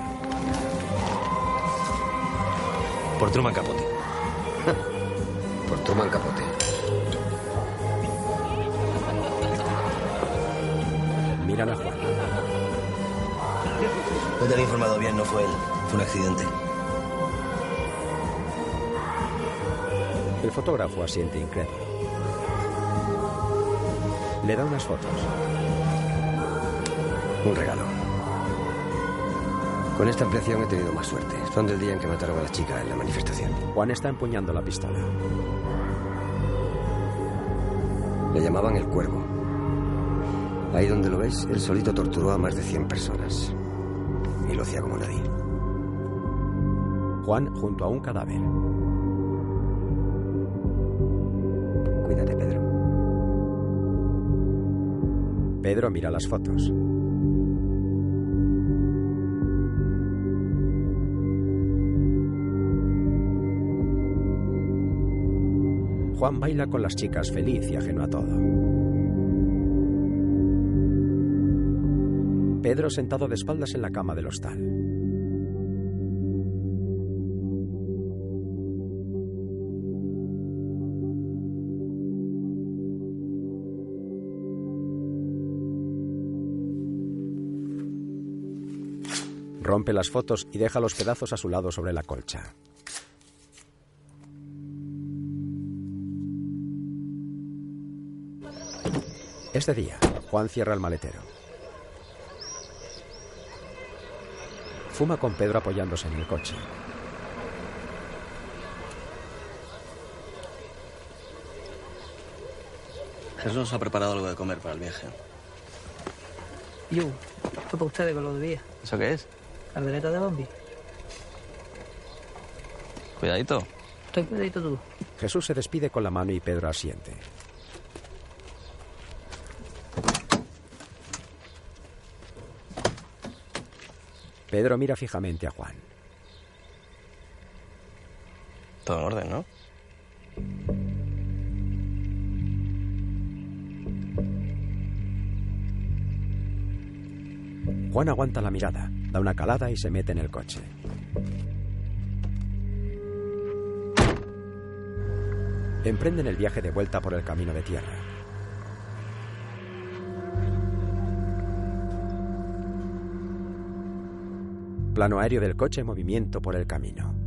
Por Truman Capote. Por Truman Capote. Miran a Juan. No te había informado bien, no fue él. Fue un accidente. El fotógrafo asiente incrédulo. Le da unas fotos. Un regalo. Con esta ampliación he tenido más suerte. Son del día en que mataron a la chica en la manifestación. Juan está empuñando la pistola. Le llamaban el cuervo. Ahí donde lo ves, él solito torturó a más de 100 personas. Y lo hacía como nadie. Juan junto a un cadáver. Cuídate, Pedro. Pedro mira las fotos. Juan baila con las chicas feliz y ajeno a todo. Pedro sentado de espaldas en la cama del hostal. Rompe las fotos y deja los pedazos a su lado sobre la colcha. Es de día. Juan cierra el maletero. Fuma con Pedro apoyándose en el coche. Jesús nos ha preparado algo de comer para el viaje. Yo, fue para ustedes con lo de día. ¿Eso qué es? Caldereta de Bambi. Cuidadito. Estoy cuidadito tú. Jesús se despide con la mano y Pedro asiente. Pedro mira fijamente a Juan. Todo en orden, ¿no? Juan aguanta la mirada, da una calada y se mete en el coche. Emprenden el viaje de vuelta por el camino de tierra. Plano aéreo del coche en movimiento por el camino.